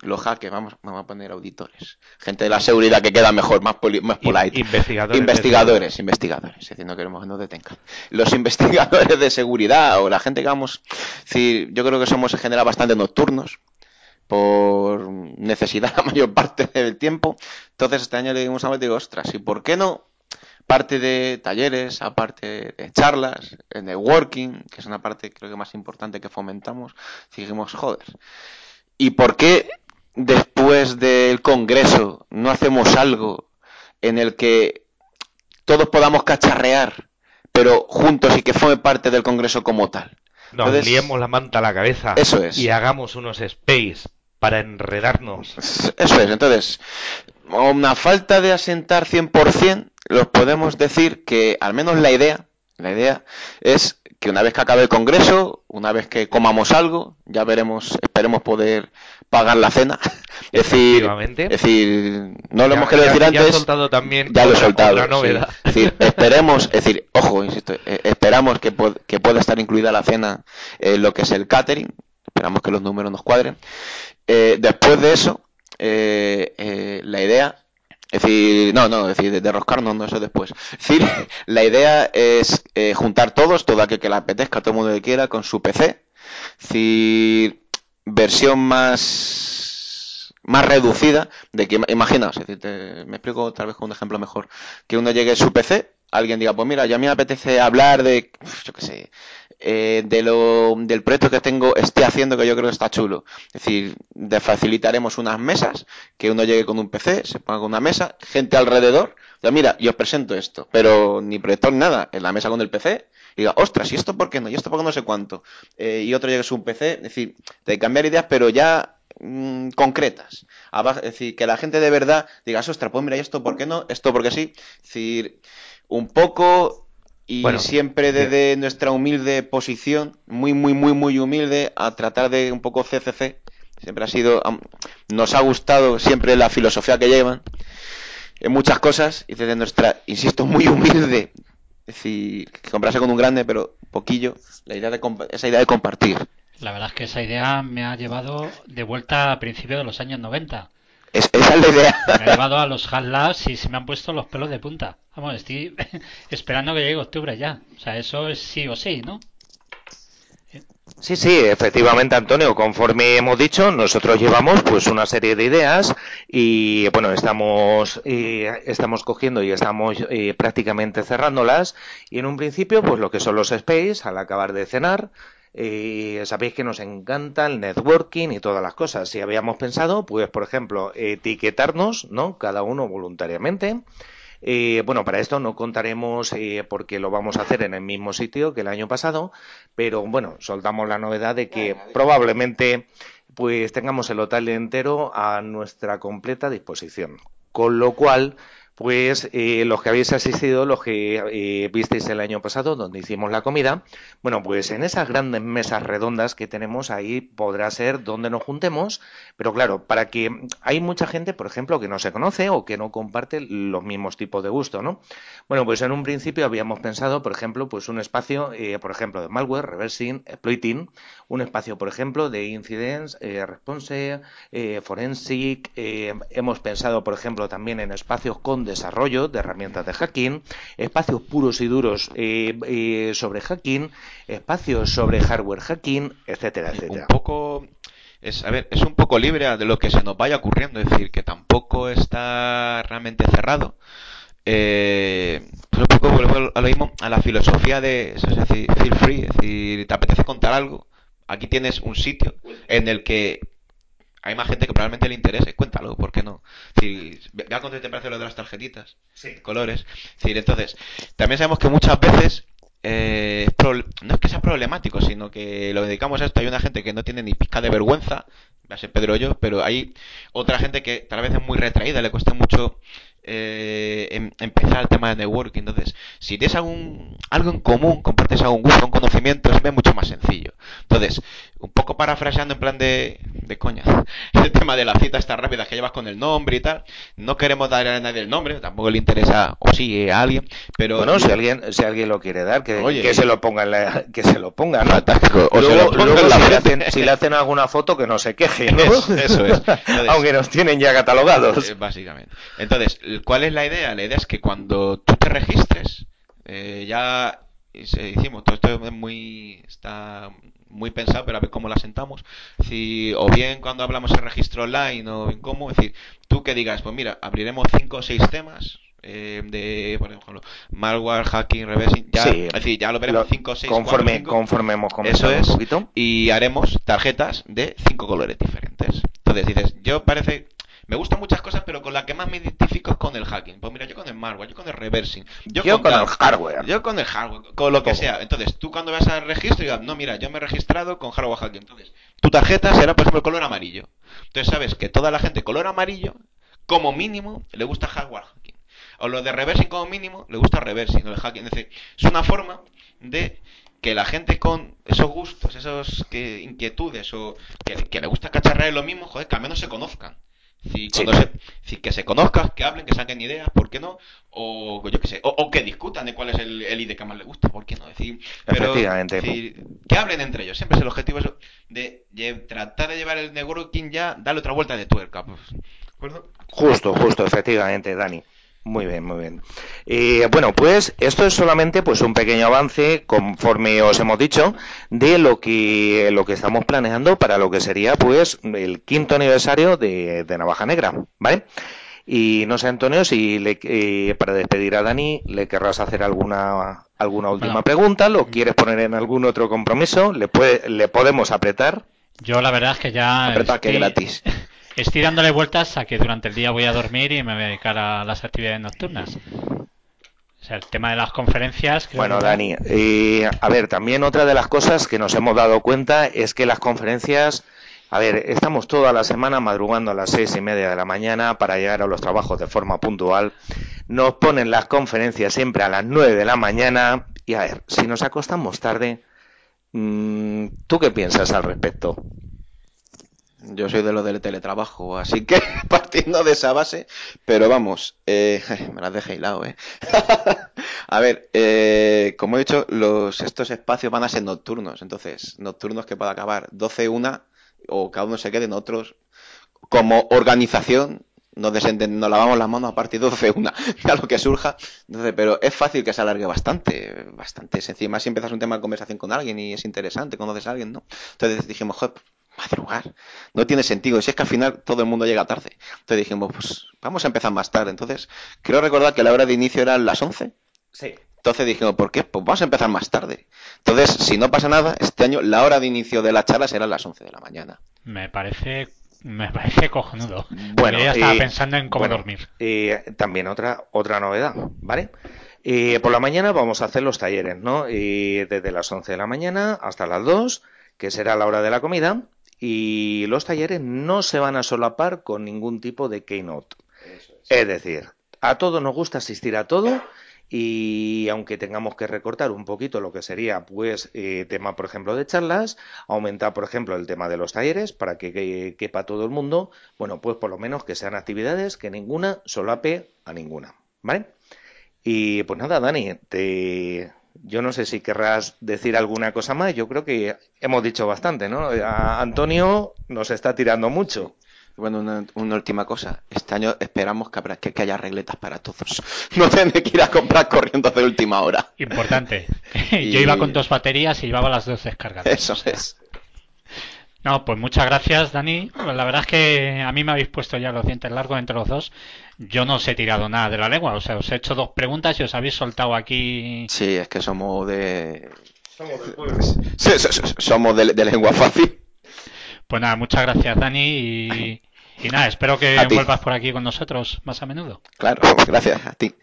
Speaker 4: los hackers, vamos, vamos a poner auditores, gente de la seguridad que queda mejor, más, más polite.
Speaker 3: Investigadores.
Speaker 4: Investigadores, investigadores, no queremos que nos detengan. Los investigadores de seguridad o la gente que vamos, decir, yo creo que somos en general bastante nocturnos por necesidad la mayor parte del tiempo. Entonces este año le dimos a digo, ostras, ¿y por qué no? Parte de talleres, aparte de charlas, de networking, que es una parte creo que más importante que fomentamos, dijimos, joder, ¿y por qué después del Congreso no hacemos algo en el que todos podamos cacharrear, pero juntos y que forme parte del Congreso como tal.
Speaker 3: Nos liemos la manta a la cabeza
Speaker 4: eso es.
Speaker 3: y hagamos unos space para enredarnos.
Speaker 4: Eso es, entonces, una falta de asentar 100%, los podemos decir que al menos la idea, la idea es que una vez que acabe el Congreso, una vez que comamos algo, ya veremos, esperemos poder pagar la cena. <laughs> Es decir, es decir, no lo hemos querido decir antes.
Speaker 3: Ya, soltado también
Speaker 4: ya lo he soltado. Es decir, <laughs> esperemos, es decir, ojo, insisto, eh, esperamos que, que pueda estar incluida la cena en lo que es el catering. Esperamos que los números nos cuadren. Eh, después de eso, eh, la idea es decir, no, no, es decir, de derroscarnos, no, eso después. Es decir, <laughs> la idea es juntar todos, todo aquel que la apetezca, todo el mundo que quiera, con su PC. Es decir, versión más más reducida de que imaginaos, es decir, me explico otra vez con un ejemplo mejor, que uno llegue a su PC, alguien diga, pues mira, ya me apetece hablar de, yo qué sé, eh, de lo, del proyecto que tengo, esté haciendo que yo creo que está chulo. Es decir, de facilitaremos unas mesas, que uno llegue con un PC, se ponga con una mesa, gente alrededor, ya mira, yo os presento esto, pero ni proyector nada, en la mesa con el PC, y diga, ostras, ¿y esto por qué no? ¿Y esto por qué no sé cuánto? Eh, y otro llega a un PC, es decir, de cambiar ideas, pero ya mm, concretas. Es decir, que la gente de verdad diga, ostras, pues mira, ¿y esto por qué no? Esto porque sí. Es decir, un poco y siempre desde nuestra humilde posición, muy, muy, muy, muy humilde, a tratar de un poco CCC. Siempre ha sido, nos ha gustado siempre la filosofía que llevan en muchas cosas y desde nuestra, insisto, muy humilde es decir, que comprarse con un grande, pero poquillo, la idea de esa idea de compartir.
Speaker 1: La verdad es que esa idea me ha llevado de vuelta a principios de los años 90.
Speaker 4: Es, esa es la idea.
Speaker 1: Me ha llevado a los Labs y se me han puesto los pelos de punta. Vamos, estoy <laughs> esperando que llegue octubre ya. O sea, eso es sí o sí, ¿no?
Speaker 3: Sí, sí, efectivamente, Antonio. Conforme hemos dicho, nosotros llevamos pues una serie de ideas y bueno, estamos eh, estamos cogiendo y estamos eh, prácticamente cerrándolas. Y en un principio, pues lo que son los space, al acabar de cenar, eh, sabéis que nos encanta el networking y todas las cosas. Si habíamos pensado, pues por ejemplo, etiquetarnos, ¿no? Cada uno voluntariamente eh, bueno, para esto no contaremos eh, porque lo vamos a hacer en el mismo sitio que el año pasado, pero bueno, soltamos la novedad de que probablemente pues tengamos el hotel entero a nuestra completa disposición. Con lo cual, pues eh, los que habéis asistido, los que eh, visteis el año pasado, donde hicimos la comida, bueno, pues en esas grandes mesas redondas que tenemos ahí podrá ser donde nos juntemos, pero claro, para que hay mucha gente, por ejemplo, que no se conoce o que no comparte los mismos tipos de gusto, ¿no? Bueno, pues en un principio habíamos pensado, por ejemplo, pues un espacio, eh, por ejemplo, de malware, reversing, exploiting, un espacio, por ejemplo, de incidents, response, forensic, hemos pensado, por ejemplo, también en espacios con desarrollo de herramientas de hacking, espacios puros y duros eh, eh, sobre hacking, espacios sobre hardware hacking, etcétera, etcétera. Un poco
Speaker 4: es, a ver, es un poco libre de lo que se nos vaya ocurriendo, es decir, que tampoco está realmente cerrado. Eh, un poco vuelvo a lo mismo, a la filosofía de, es decir, feel free, es decir, te apetece contar algo, aquí tienes un sitio en el que hay más gente que probablemente le interese, cuéntalo, ¿por qué no? Si, ya parece lo de las tarjetitas, sí. colores. entonces, también sabemos que muchas veces eh, no es que sea problemático, sino que lo dedicamos a esto. Hay una gente que no tiene ni pizca de vergüenza, va a ser Pedro yo, pero hay otra gente que tal vez es muy retraída, le cuesta mucho eh, em, empezar el tema de networking. Entonces, si tienes algún, algo en común, compartes algún gusto, un conocimiento, es mucho más sencillo. Entonces, un poco parafraseando en plan de, de coña, <laughs> el tema de la cita estas rápidas que llevas con el nombre y tal, no queremos darle a nadie el nombre, tampoco le interesa, o sí, a alguien, pero...
Speaker 3: Bueno, si alguien, si alguien lo quiere dar, que, que se lo ponga la, que se lo ponga, ¿no?
Speaker 4: O luego,
Speaker 3: si, le hacen, si, le hacen, alguna foto, que no se queje, <laughs> ¿no?
Speaker 4: Eso, es. <laughs>
Speaker 3: Aunque nos tienen ya catalogados.
Speaker 4: Eh, básicamente. Entonces, ¿cuál es la idea? La idea es que cuando tú te registres, eh, ya hicimos, todo esto es muy, está muy pensado, pero a ver cómo la sentamos. Si, o bien cuando hablamos de registro online o en cómo, es decir, tú que digas, pues mira, abriremos cinco o seis temas, eh, de, por ejemplo, malware, hacking, reversing, ya, es decir, ya lo veremos 5 o 6
Speaker 3: conforme, conforme hemos
Speaker 4: Eso es, un poquito. y haremos tarjetas de cinco colores diferentes. Entonces dices, yo parece me gustan muchas cosas, pero con la que más me identifico es con el hacking. Pues mira, yo con el malware, yo con el reversing.
Speaker 3: Yo, con, el hardware.
Speaker 4: Yo con el hardware, con lo que sea. Entonces, tú cuando vas al registro digas, no, mira, yo me he registrado con hardware hacking. Entonces, tu tarjeta será, por ejemplo, color amarillo. Entonces, sabes que toda la gente color amarillo, como mínimo, le gusta hardware hacking. O lo de reversing como mínimo, le gusta reversing o el hacking. Es decir, es una forma de que la gente con esos gustos, esas inquietudes o que, que, le gusta cacharrar lo mismo, joder, que al menos se conozcan. Si, se, que se conozcan, que hablen, que saquen ideas, ¿por qué no? O yo qué sé, o, que discutan de cuál es el, el ID que más les gusta, ¿por qué no? Decir, pero, que hablen entre ellos, siempre es el objetivo eso de, tratar de llevar el networking ya, darle otra vuelta de tuerca. Pues,
Speaker 3: justo, justo, efectivamente, Dani. Muy bien, muy bien. Y bueno, pues esto es solamente pues un pequeño avance, conforme os hemos dicho, de lo que lo que estamos planeando para lo que sería pues el quinto aniversario de, Navaja Negra, ¿vale? Y no sé, Antonio, si le, eh, para despedir a Dani le querrás hacer alguna alguna última pregunta, lo quieres poner en algún otro compromiso, le puede, le podemos apretar.
Speaker 1: Yo la verdad es que ya
Speaker 4: Apretar que gratis. <laughs>
Speaker 1: Estoy dándole vueltas a que durante el día voy a dormir y me voy a dedicar a las actividades nocturnas. O sea, el tema de las conferencias.
Speaker 3: Bueno, Dani, a ver, también otra de las cosas que nos hemos dado cuenta es que las conferencias. A ver, estamos toda la semana madrugando a las seis y media de la mañana para llegar a los trabajos de forma puntual. Nos ponen las conferencias siempre a las nueve de la mañana. Y a ver, si nos acostamos tarde, mm, ¿tú qué piensas al respecto?
Speaker 4: Yo soy de lo del teletrabajo, así que <laughs> partiendo de esa base, pero vamos, eh, <laughs> me las dejé hilado, ¿eh? <laughs> a ver, eh, como he dicho, los, estos espacios van a ser nocturnos, entonces, nocturnos que pueda acabar 12, una, o cada uno se quede en otros. Como organización, nos, nos lavamos las manos a partir de 12, una, a lo que surja. Entonces, pero es fácil que se alargue bastante, bastante. Encima, si empiezas un tema de conversación con alguien y es interesante, conoces a alguien, ¿no? Entonces dijimos, joder, madrugar. No tiene sentido. Si es que al final todo el mundo llega tarde. Entonces dijimos, pues vamos a empezar más tarde. Entonces, creo recordar que la hora de inicio era las 11.
Speaker 3: Sí.
Speaker 4: Entonces dijimos, ¿por qué? Pues vamos a empezar más tarde. Entonces, si no pasa nada, este año la hora de inicio de la charla será las 11 de la mañana.
Speaker 1: Me parece me parece cojonudo. Bueno, ya estaba pensando en cómo dormir.
Speaker 3: Y también otra otra novedad, ¿vale? Y por la mañana vamos a hacer los talleres, ¿no? Y desde las 11 de la mañana hasta las 2, que será la hora de la comida, y los talleres no se van a solapar con ningún tipo de keynote. es. decir, a todos nos gusta asistir a todo y aunque tengamos que recortar un poquito lo que sería pues eh, tema por ejemplo de charlas aumentar por ejemplo el tema de los talleres para que, quepa todo el mundo bueno pues por lo menos que sean actividades que ninguna solape a ninguna vale y pues nada Dani te yo no sé si querrás decir alguna cosa más. Yo creo que hemos dicho bastante, ¿no? Antonio nos está tirando mucho.
Speaker 4: Bueno, una, última cosa. Este año esperamos que, que, haya regletas para todos. <laughs> No tener que ir a comprar corriendo de última hora.
Speaker 1: Importante. <laughs> Yo iba con dos baterías y llevaba las dos descargadas.
Speaker 4: Eso es.
Speaker 1: No, pues muchas gracias, Dani. La verdad es que a mí me habéis puesto ya los dientes largos entre los dos. Yo no os he tirado nada de la lengua, o sea, os he hecho dos preguntas y os habéis soltado aquí.
Speaker 4: Sí, es que somos de. Somos del pueblo. somos de, lengua fácil.
Speaker 1: Pues nada, muchas gracias, Dani. Y, nada, espero que vuelvas por aquí con nosotros más a menudo.
Speaker 4: Claro, gracias a ti.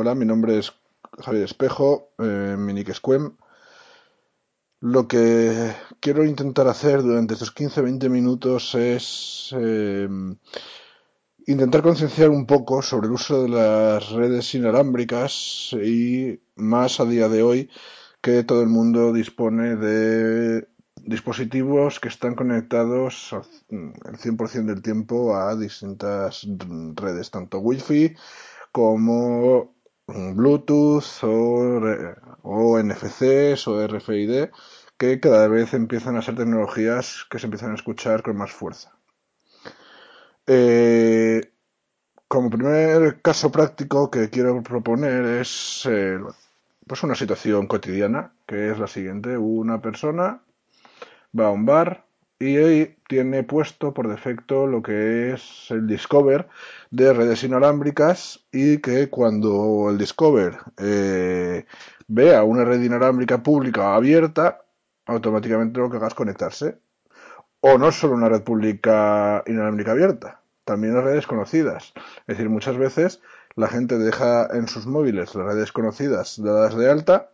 Speaker 6: Hola, mi nombre es Javier Espejo, eh, Minique Lo que quiero intentar hacer durante estos 15-20 minutos es em, intentar concienciar un poco sobre el uso de las redes inalámbricas y más a día de hoy que todo el mundo dispone de dispositivos que están conectados el 100% del tiempo a distintas redes, tanto Wi-Fi como Bluetooth o, o NFCs o RFID que cada vez empiezan a ser tecnologías que se empiezan a escuchar con más fuerza. Eh, como primer caso práctico que quiero proponer es eh, pues una situación cotidiana que es la siguiente. Una persona va a un bar, y hoy tiene puesto por defecto lo que es el Discover de redes inalámbricas y que cuando el Discover eh, vea una red inalámbrica pública abierta, automáticamente lo que haga es conectarse. O no solo una red pública inalámbrica abierta, también las redes conocidas. Es decir, muchas veces la gente deja en sus móviles las redes conocidas dadas de alta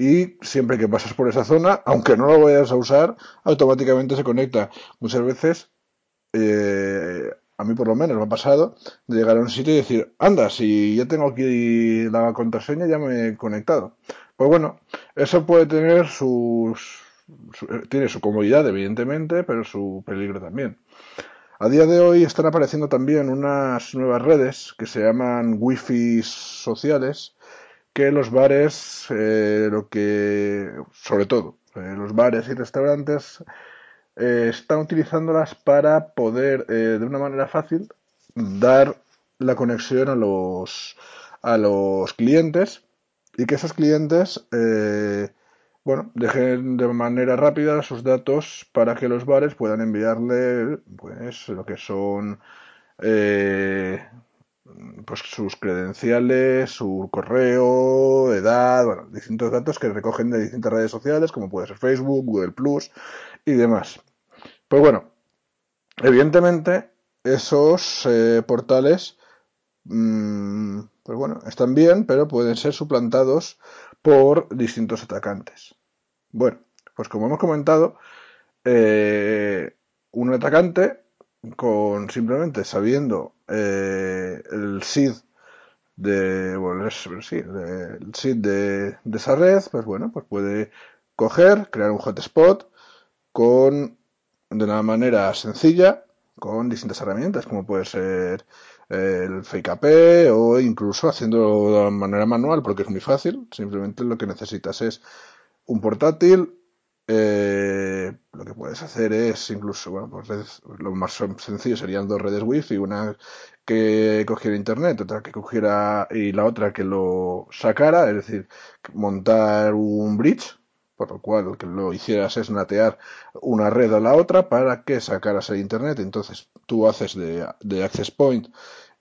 Speaker 6: y siempre que pasas por esa zona, aunque no lo vayas a usar, automáticamente se conecta. Muchas veces, eh, a mí por lo menos me ha pasado, de llegar a un sitio y decir, anda, si ya tengo aquí la contraseña, ya me he conectado. Pues bueno, eso puede tener sus, tiene su comodidad, evidentemente, pero su peligro también. A día de hoy están apareciendo también unas nuevas redes que se llaman wifi sociales, que los bares, eh, lo que, sobre todo, eh, los bares y restaurantes eh, están utilizándolas para poder, de una manera fácil, dar la conexión a los, a los clientes y que esos clientes, bueno, dejen de manera rápida sus datos para que los bares puedan enviarle, pues, lo que son pues sus credenciales, su correo, edad, bueno, distintos datos que recogen de distintas redes sociales, como puede ser Facebook, Google Plus y demás. Pues bueno, evidentemente esos eh, portales, mm, pues bueno, están bien, pero pueden ser suplantados por distintos atacantes. Bueno, pues como hemos comentado, eh, un atacante con simplemente sabiendo eh, el SID de, bueno, sí, el SID de, esa red, pues bueno, pues puede coger, crear un hotspot con de una manera sencilla, con distintas herramientas, como puede ser el Fake o incluso haciendo de manera manual, porque es muy fácil. Simplemente lo que necesitas es un portátil, eh, lo que puedes hacer es incluso, bueno, pues lo más sencillo serían dos redes wifi, una que cogiera internet, otra que cogiera y la otra que lo sacara, es decir, montar un bridge, por lo cual lo que lo hicieras es natear una red a la otra para que sacaras el internet. Entonces tú haces de, de access point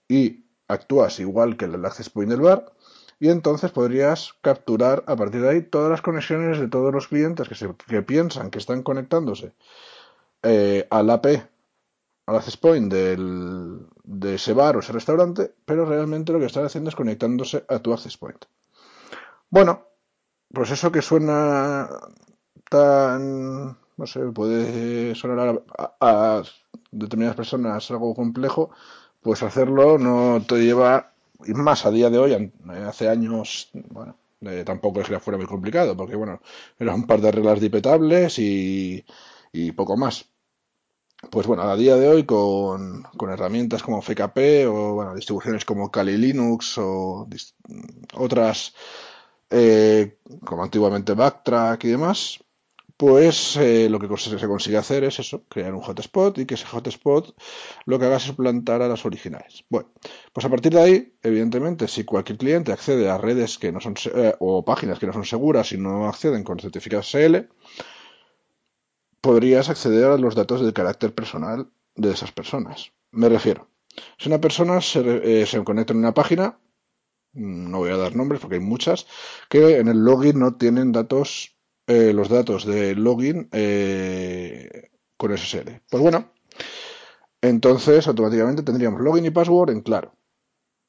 Speaker 6: y actúas igual que el access point del bar y entonces podrías capturar a partir de ahí todas las conexiones de todos los clientes que, se, que piensan que están conectándose eh, al AP, al access point del, de ese bar o ese restaurante, pero realmente lo que están haciendo es conectándose a tu access point. Bueno, pues eso que suena tan, no sé, puede sonar a, a determinadas personas algo complejo, pues hacerlo no te lleva y más a día de hoy, hace años, bueno, eh, tampoco es que fuera muy complicado, porque bueno, eran un par de reglas dipetables y, y poco más. Pues bueno, a día de hoy con, con herramientas como FKP o bueno, distribuciones como Kali Linux o otras eh, como antiguamente Backtrack y demás, pues eh, lo que se consigue hacer es eso, crear un hotspot y que ese hotspot lo que haga es plantar a las originales. Bueno, pues a partir de ahí, evidentemente, si cualquier cliente accede a redes que no son eh, o páginas que no son seguras y no acceden con certificados SL, podrías acceder a los datos del carácter personal de esas personas. Me refiero, si una persona se, eh, se conecta en una página, no voy a dar nombres porque hay muchas, que en el login no tienen datos eh, los datos de login eh, con SSL. Pues bueno, entonces automáticamente tendríamos login y password en claro,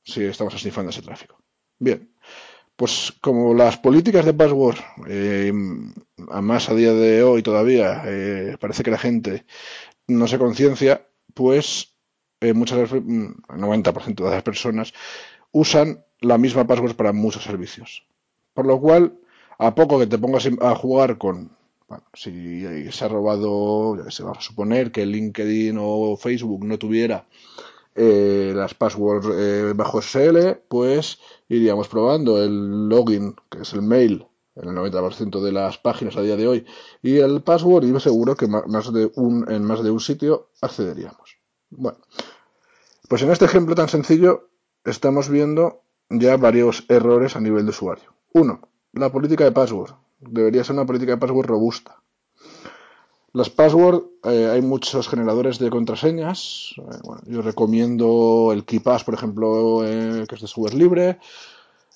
Speaker 6: si estamos asnifando ese tráfico. Bien, pues como las políticas de password, eh, más a día de hoy todavía, eh, parece que la gente no se conciencia, pues muchas veces, el 90% de las personas usan la misma password para muchos servicios. Por lo cual, a poco que te pongas a jugar con, bueno, si se ha robado, se va a suponer que LinkedIn o Facebook no tuviera eh, las passwords eh, bajo SL, pues iríamos probando el login, que es el mail, en el 90% de las páginas a día de hoy, y el password, y seguro que más de un, en más de un sitio accederíamos. Bueno, pues en este ejemplo tan sencillo estamos viendo ya varios errores a nivel de usuario. Uno, la política de password. Debería ser una política de password robusta. Las password, eh, hay muchos generadores de contraseñas. Eh, bueno, yo recomiendo el KeePass, por ejemplo, eh, que es de software libre.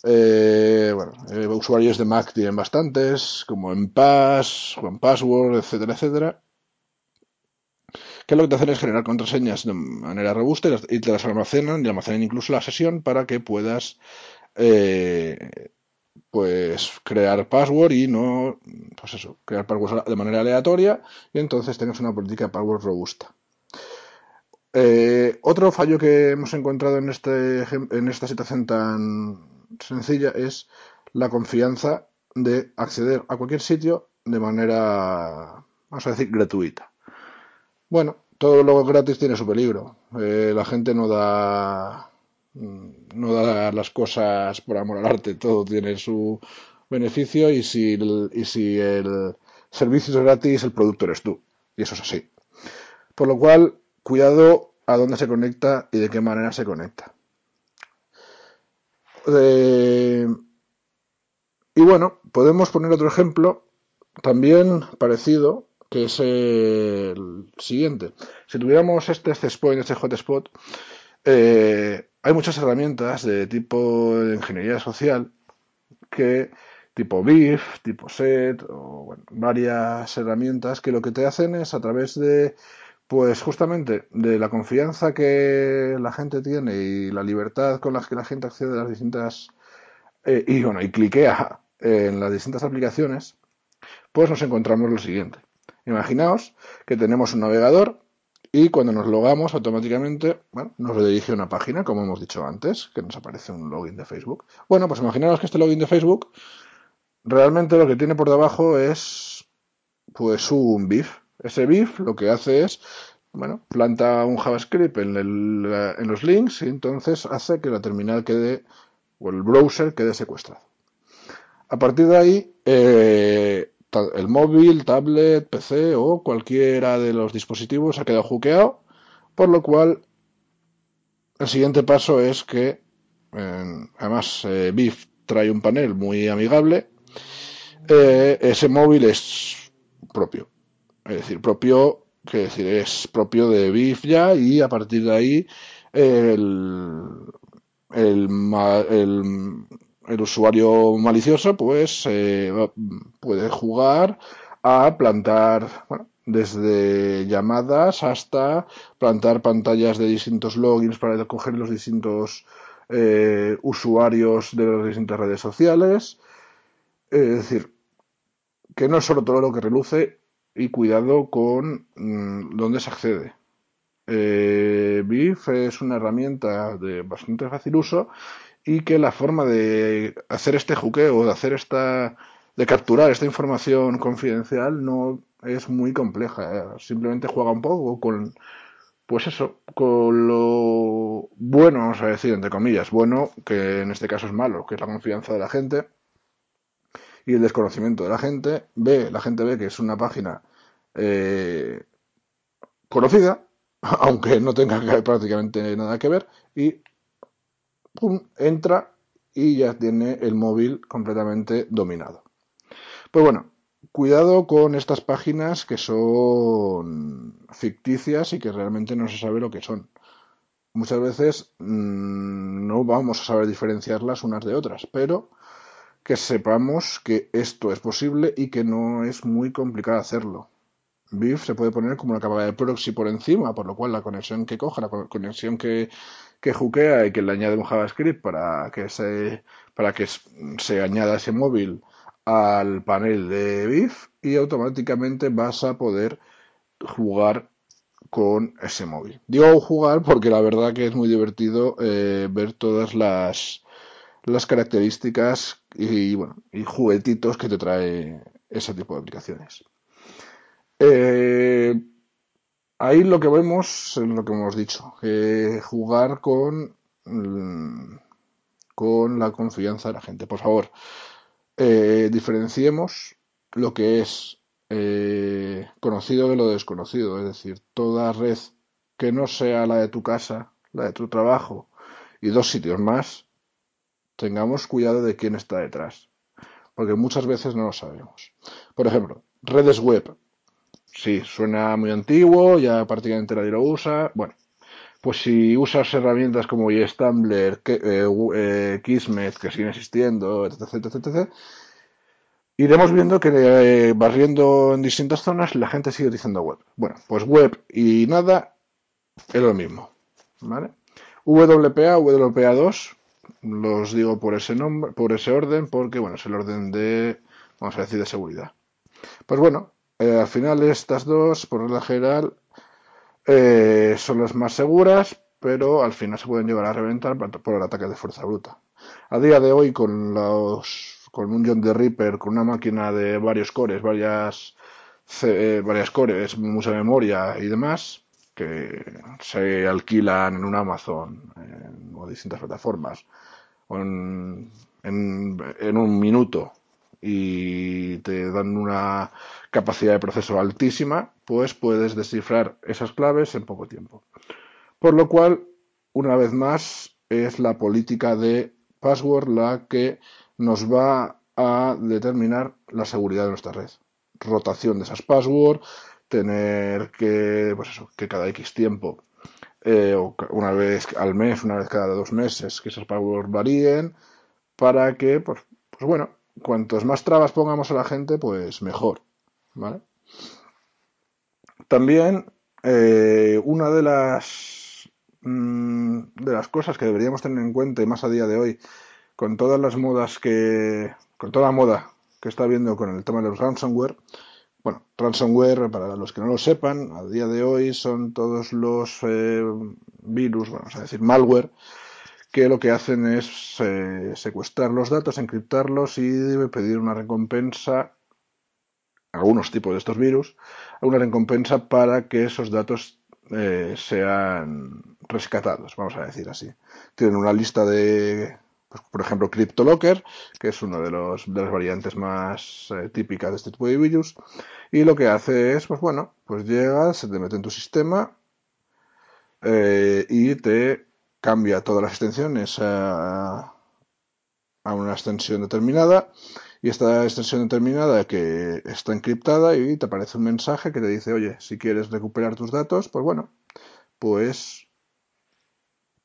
Speaker 6: bueno, usuarios de Mac tienen bastantes, como en Pass, Password, etcétera, etcétera. Que lo que te hacen es generar contraseñas de manera robusta y, te las almacenan y almacenan incluso la sesión para que puedas pues crear password y no, pues eso, crear password de manera aleatoria y entonces tengas una política de password robusta. Eh, otro fallo que hemos encontrado en, este, en esta situación tan sencilla es la confianza de acceder a cualquier sitio de manera, vamos a decir, gratuita. Bueno, todo lo gratis tiene su peligro. Eh, la gente no da no da las cosas por amor al arte, todo tiene su beneficio y si el, y si el servicio es gratis, el producto eres tú. Y eso es así. Por lo cual, cuidado a dónde se conecta y de qué manera se conecta. Eh, y bueno, podemos poner otro ejemplo también parecido, que es el siguiente. Si tuviéramos este CSPOINT, este hotspot, eh, hay muchas herramientas de tipo de ingeniería social que tipo BIF, tipo SET o bueno, varias herramientas que lo que te hacen es a través de pues justamente de la confianza que la gente tiene y la libertad con la que la gente accede a las distintas eh, y bueno y cliquea en las distintas aplicaciones pues nos encontramos lo siguiente. Imaginaos que tenemos un navegador y cuando nos logamos automáticamente, bueno, nos redirige una página, como hemos dicho antes, que nos aparece un login de Facebook. Bueno, pues imaginaos que este login de Facebook realmente lo que tiene por debajo es pues un BIF. Ese BIF lo que hace es, bueno, planta un JavaScript en, en los links y entonces hace que la terminal quede, o el browser quede secuestrado. A partir de ahí, eh, el móvil, tablet, PC o cualquiera de los dispositivos ha quedado juqueado, por lo cual el siguiente paso es que, además, eh, BIF trae un panel muy amigable, eh, ese móvil es propio, es decir, propio, que decir, es propio de BIF ya y a partir de ahí el, el, el el usuario malicioso pues eh, puede jugar a plantar bueno, desde llamadas hasta plantar pantallas de distintos logins para coger los distintos eh, usuarios de las distintas redes sociales. Es decir, que no es solo todo lo que reluce y cuidado con mm, dónde se accede. Eh, BIF es una herramienta de bastante fácil uso y que la forma de hacer este juqueo, de hacer esta, de capturar esta información confidencial no es muy compleja. ¿eh? Simplemente juega un poco con, pues eso, con lo bueno, vamos a decir, entre comillas, bueno, que en este caso es malo, que es la confianza de la gente. y el desconocimiento de la gente, ve, la gente ve que es una página eh, conocida, <laughs> aunque no tenga prácticamente nada que ver, y pum, entra y ya tiene el móvil completamente dominado. Pues bueno, cuidado con estas páginas que son ficticias y que realmente no se sabe lo que son. Muchas veces mmm, no vamos a saber diferenciarlas unas de otras, pero que sepamos que esto es posible y que no es muy complicado hacerlo. BIF se puede poner como una capa de proxy por encima, por lo cual la conexión que coja, la conexión que, que juquea y que le añade un JavaScript para que se, para que se añada ese móvil al panel de BIF y automáticamente vas a poder jugar con ese móvil. Digo jugar porque la verdad que es muy divertido eh, ver todas las, las características y, bueno, y juguetitos que te trae ese tipo de aplicaciones. Eh, ahí lo que vemos es lo que hemos dicho, jugar con, mm, con la confianza de la gente. Por favor, eh, diferenciemos lo que es eh, conocido de lo desconocido, es decir, toda red que no sea la de tu casa, la de tu trabajo y dos sitios más, tengamos cuidado de quién está detrás, porque muchas veces no lo sabemos. Por ejemplo, redes web. Sí, suena muy antiguo, ya prácticamente nadie lo usa. Bueno, pues si usas herramientas como YesTumbler, eh, eh, Kismet, que siguen existiendo, etc, etc, etc, iremos viendo que eh, barriendo en distintas zonas la gente sigue diciendo web. Bueno, pues web y nada es lo mismo. ¿Vale? WPA, WPA2, los digo por ese nombre, por ese orden, porque bueno, es el orden de, vamos a decir, de seguridad. Pues bueno, al final estas dos, por regla general, eh, son las más seguras, pero al final se pueden llegar a reventar por el ataque de fuerza bruta. A día de hoy, con los con un John de Reaper, con una máquina de varios cores, varias, eh, varias cores, mucha memoria y demás, que se alquilan en un Amazon o distintas plataformas en, en, un minuto y te dan una capacidad de proceso altísima, pues puedes descifrar esas claves en poco tiempo. Por lo cual, una vez más, es la política de password la que nos va a determinar la seguridad de nuestra red. Rotación de esas passwords, tener que, pues eso, que cada X tiempo, eh, una vez al mes, una vez cada dos meses, que esas passwords varíen, para que, pues, pues bueno, cuantos más trabas pongamos a la gente, pues mejor. ¿Vale? También eh, una de las mm, de las cosas que deberíamos tener en cuenta y más a día de hoy con todas las modas que con toda la moda que está habiendo con el tema de los ransomware bueno ransomware para los que no lo sepan a día de hoy son todos los eh, virus vamos a decir malware que lo que hacen es eh, secuestrar los datos, encriptarlos y pedir una recompensa algunos tipos de estos virus una recompensa para que esos datos eh, sean rescatados, vamos a decir así. Tienen una lista de, pues, por ejemplo, CryptoLocker, que es una de, los, de las variantes más eh, típicas de este tipo de virus, y lo que hace es, pues bueno, pues llega, se te mete en tu sistema eh, y te cambia todas las extensiones a, a una extensión determinada y esta extensión determinada que está encriptada y te aparece un mensaje que te dice, oye, si quieres recuperar tus datos, pues bueno, pues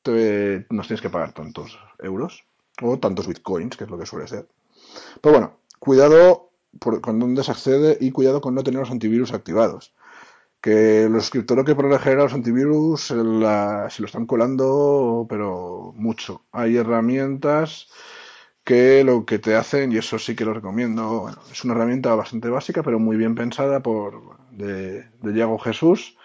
Speaker 6: nos tienes que pagar tantos euros o tantos bitcoins, que es lo que suele ser. Pero bueno, cuidado con dónde se accede y cuidado con no tener los antivirus activados. Que los que por lo los antivirus se lo están colando, pero mucho. Hay herramientas que lo que te hacen, y eso sí que lo recomiendo, bueno, es una herramienta bastante básica, pero muy bien pensada por de, de Diego Jesús,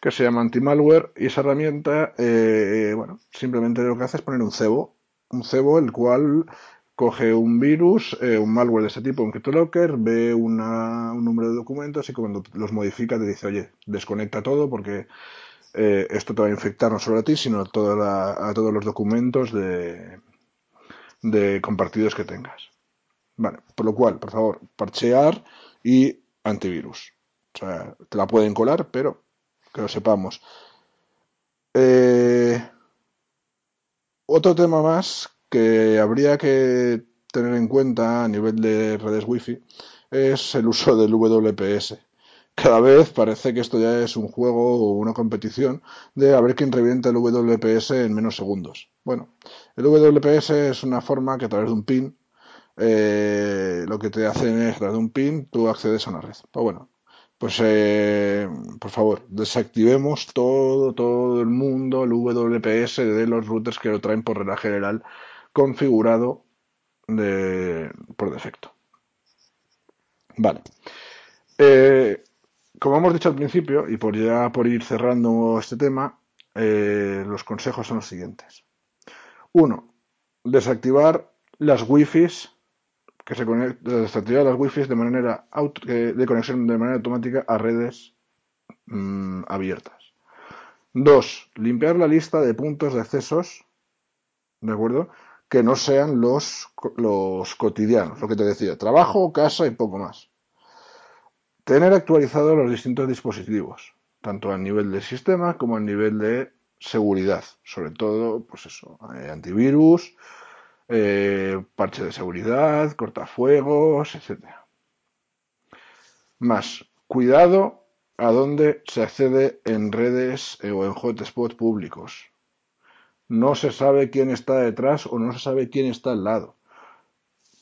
Speaker 6: que se llama Antimalware, y esa herramienta, eh, bueno, simplemente lo que hace es poner un cebo, un cebo el cual coge un virus, eh, un malware de ese tipo, un CryptoLocker, ve una, un número de documentos y cuando los modifica te dice, oye, desconecta todo porque eh, esto te va a infectar no solo a ti, sino a, toda a todos los documentos de, de compartidos que tengas. Vale, por lo cual, por favor, parchear y antivirus. O sea, te la pueden colar, pero que lo sepamos. Eh, otro tema más que habría que tener en cuenta a nivel de redes wifi es el uso del WPS. Cada vez parece que esto ya es un juego o una competición de a ver quién revienta el WPS en menos segundos. Bueno, el WPS es una forma que a través de un pin eh, lo que te hacen es, a través de un pin, tú accedes a una red. Pues bueno, pues eh, por favor, desactivemos todo, todo el mundo, el WPS de los routers que lo traen por regla general configurado de, por defecto. Vale. Eh, como hemos dicho al principio, y por ya por ir cerrando este tema, eh, los consejos son los siguientes. Uno, desactivar las wifis que se desactivar las wifi de manera de conexión de manera automática a redes mm, abiertas. Dos, limpiar la lista de puntos de accesos, ¿de acuerdo? Que no sean los, los cotidianos, lo que te decía, trabajo, casa y poco más. Tener actualizados los distintos dispositivos, tanto a nivel de sistema como a nivel de seguridad, sobre todo, pues eso, eh, antivirus, eh, parche de seguridad, cortafuegos, etc. Más, cuidado a dónde se accede en redes eh, o en hotspots públicos. No se sabe quién está detrás o no se sabe quién está al lado.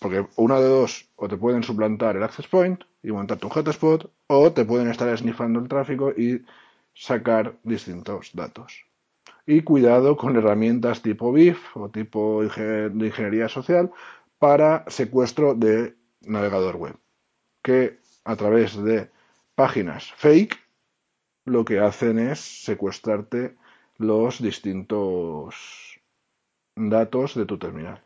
Speaker 6: Porque una de dos, o te pueden suplantar el access point y montarte un hotspot, o te pueden estar sniffando el tráfico y sacar distintos datos y cuidado con herramientas tipo BIF o tipo de ingeniería social para secuestro de navegador web, que a través de páginas fake lo que hacen es secuestrarte los distintos datos de tu terminal.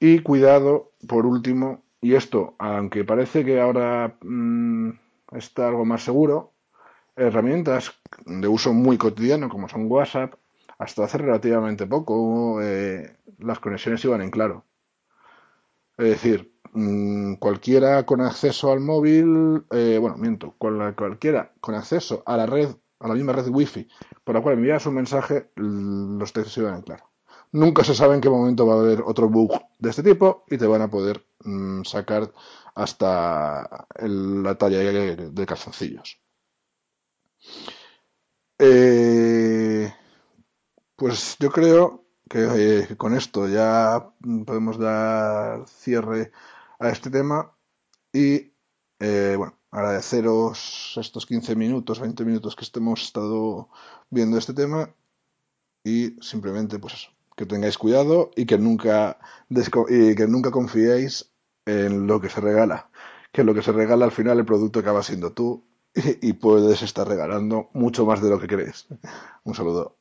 Speaker 6: Y cuidado, por último, y esto, aunque parece que ahora mm, está algo más seguro, herramientas de uso muy cotidiano como son WhatsApp, hasta hace relativamente poco eh, las conexiones iban en claro. Es decir, mm, cualquiera con acceso al móvil, eh, bueno, miento, cualquiera con acceso a la red, a la misma red Wi-Fi, por la cual envías un mensaje, los textos iban en claro. Nunca se sabe en qué momento va a haber otro bug de este tipo y te van a poder mm, sacar hasta la talla de calzoncillos. Eh, pues yo creo que eh, con esto ya podemos dar cierre a este tema y eh, bueno, agradeceros estos 15 minutos, 20 minutos que hemos estado viendo este tema y simplemente pues eso, que tengáis cuidado y que nunca y que nunca confiéis en lo que se regala, que lo que se regala al final el producto acaba siendo tú <laughs> y puedes estar regalando mucho más de lo que crees. Un saludo.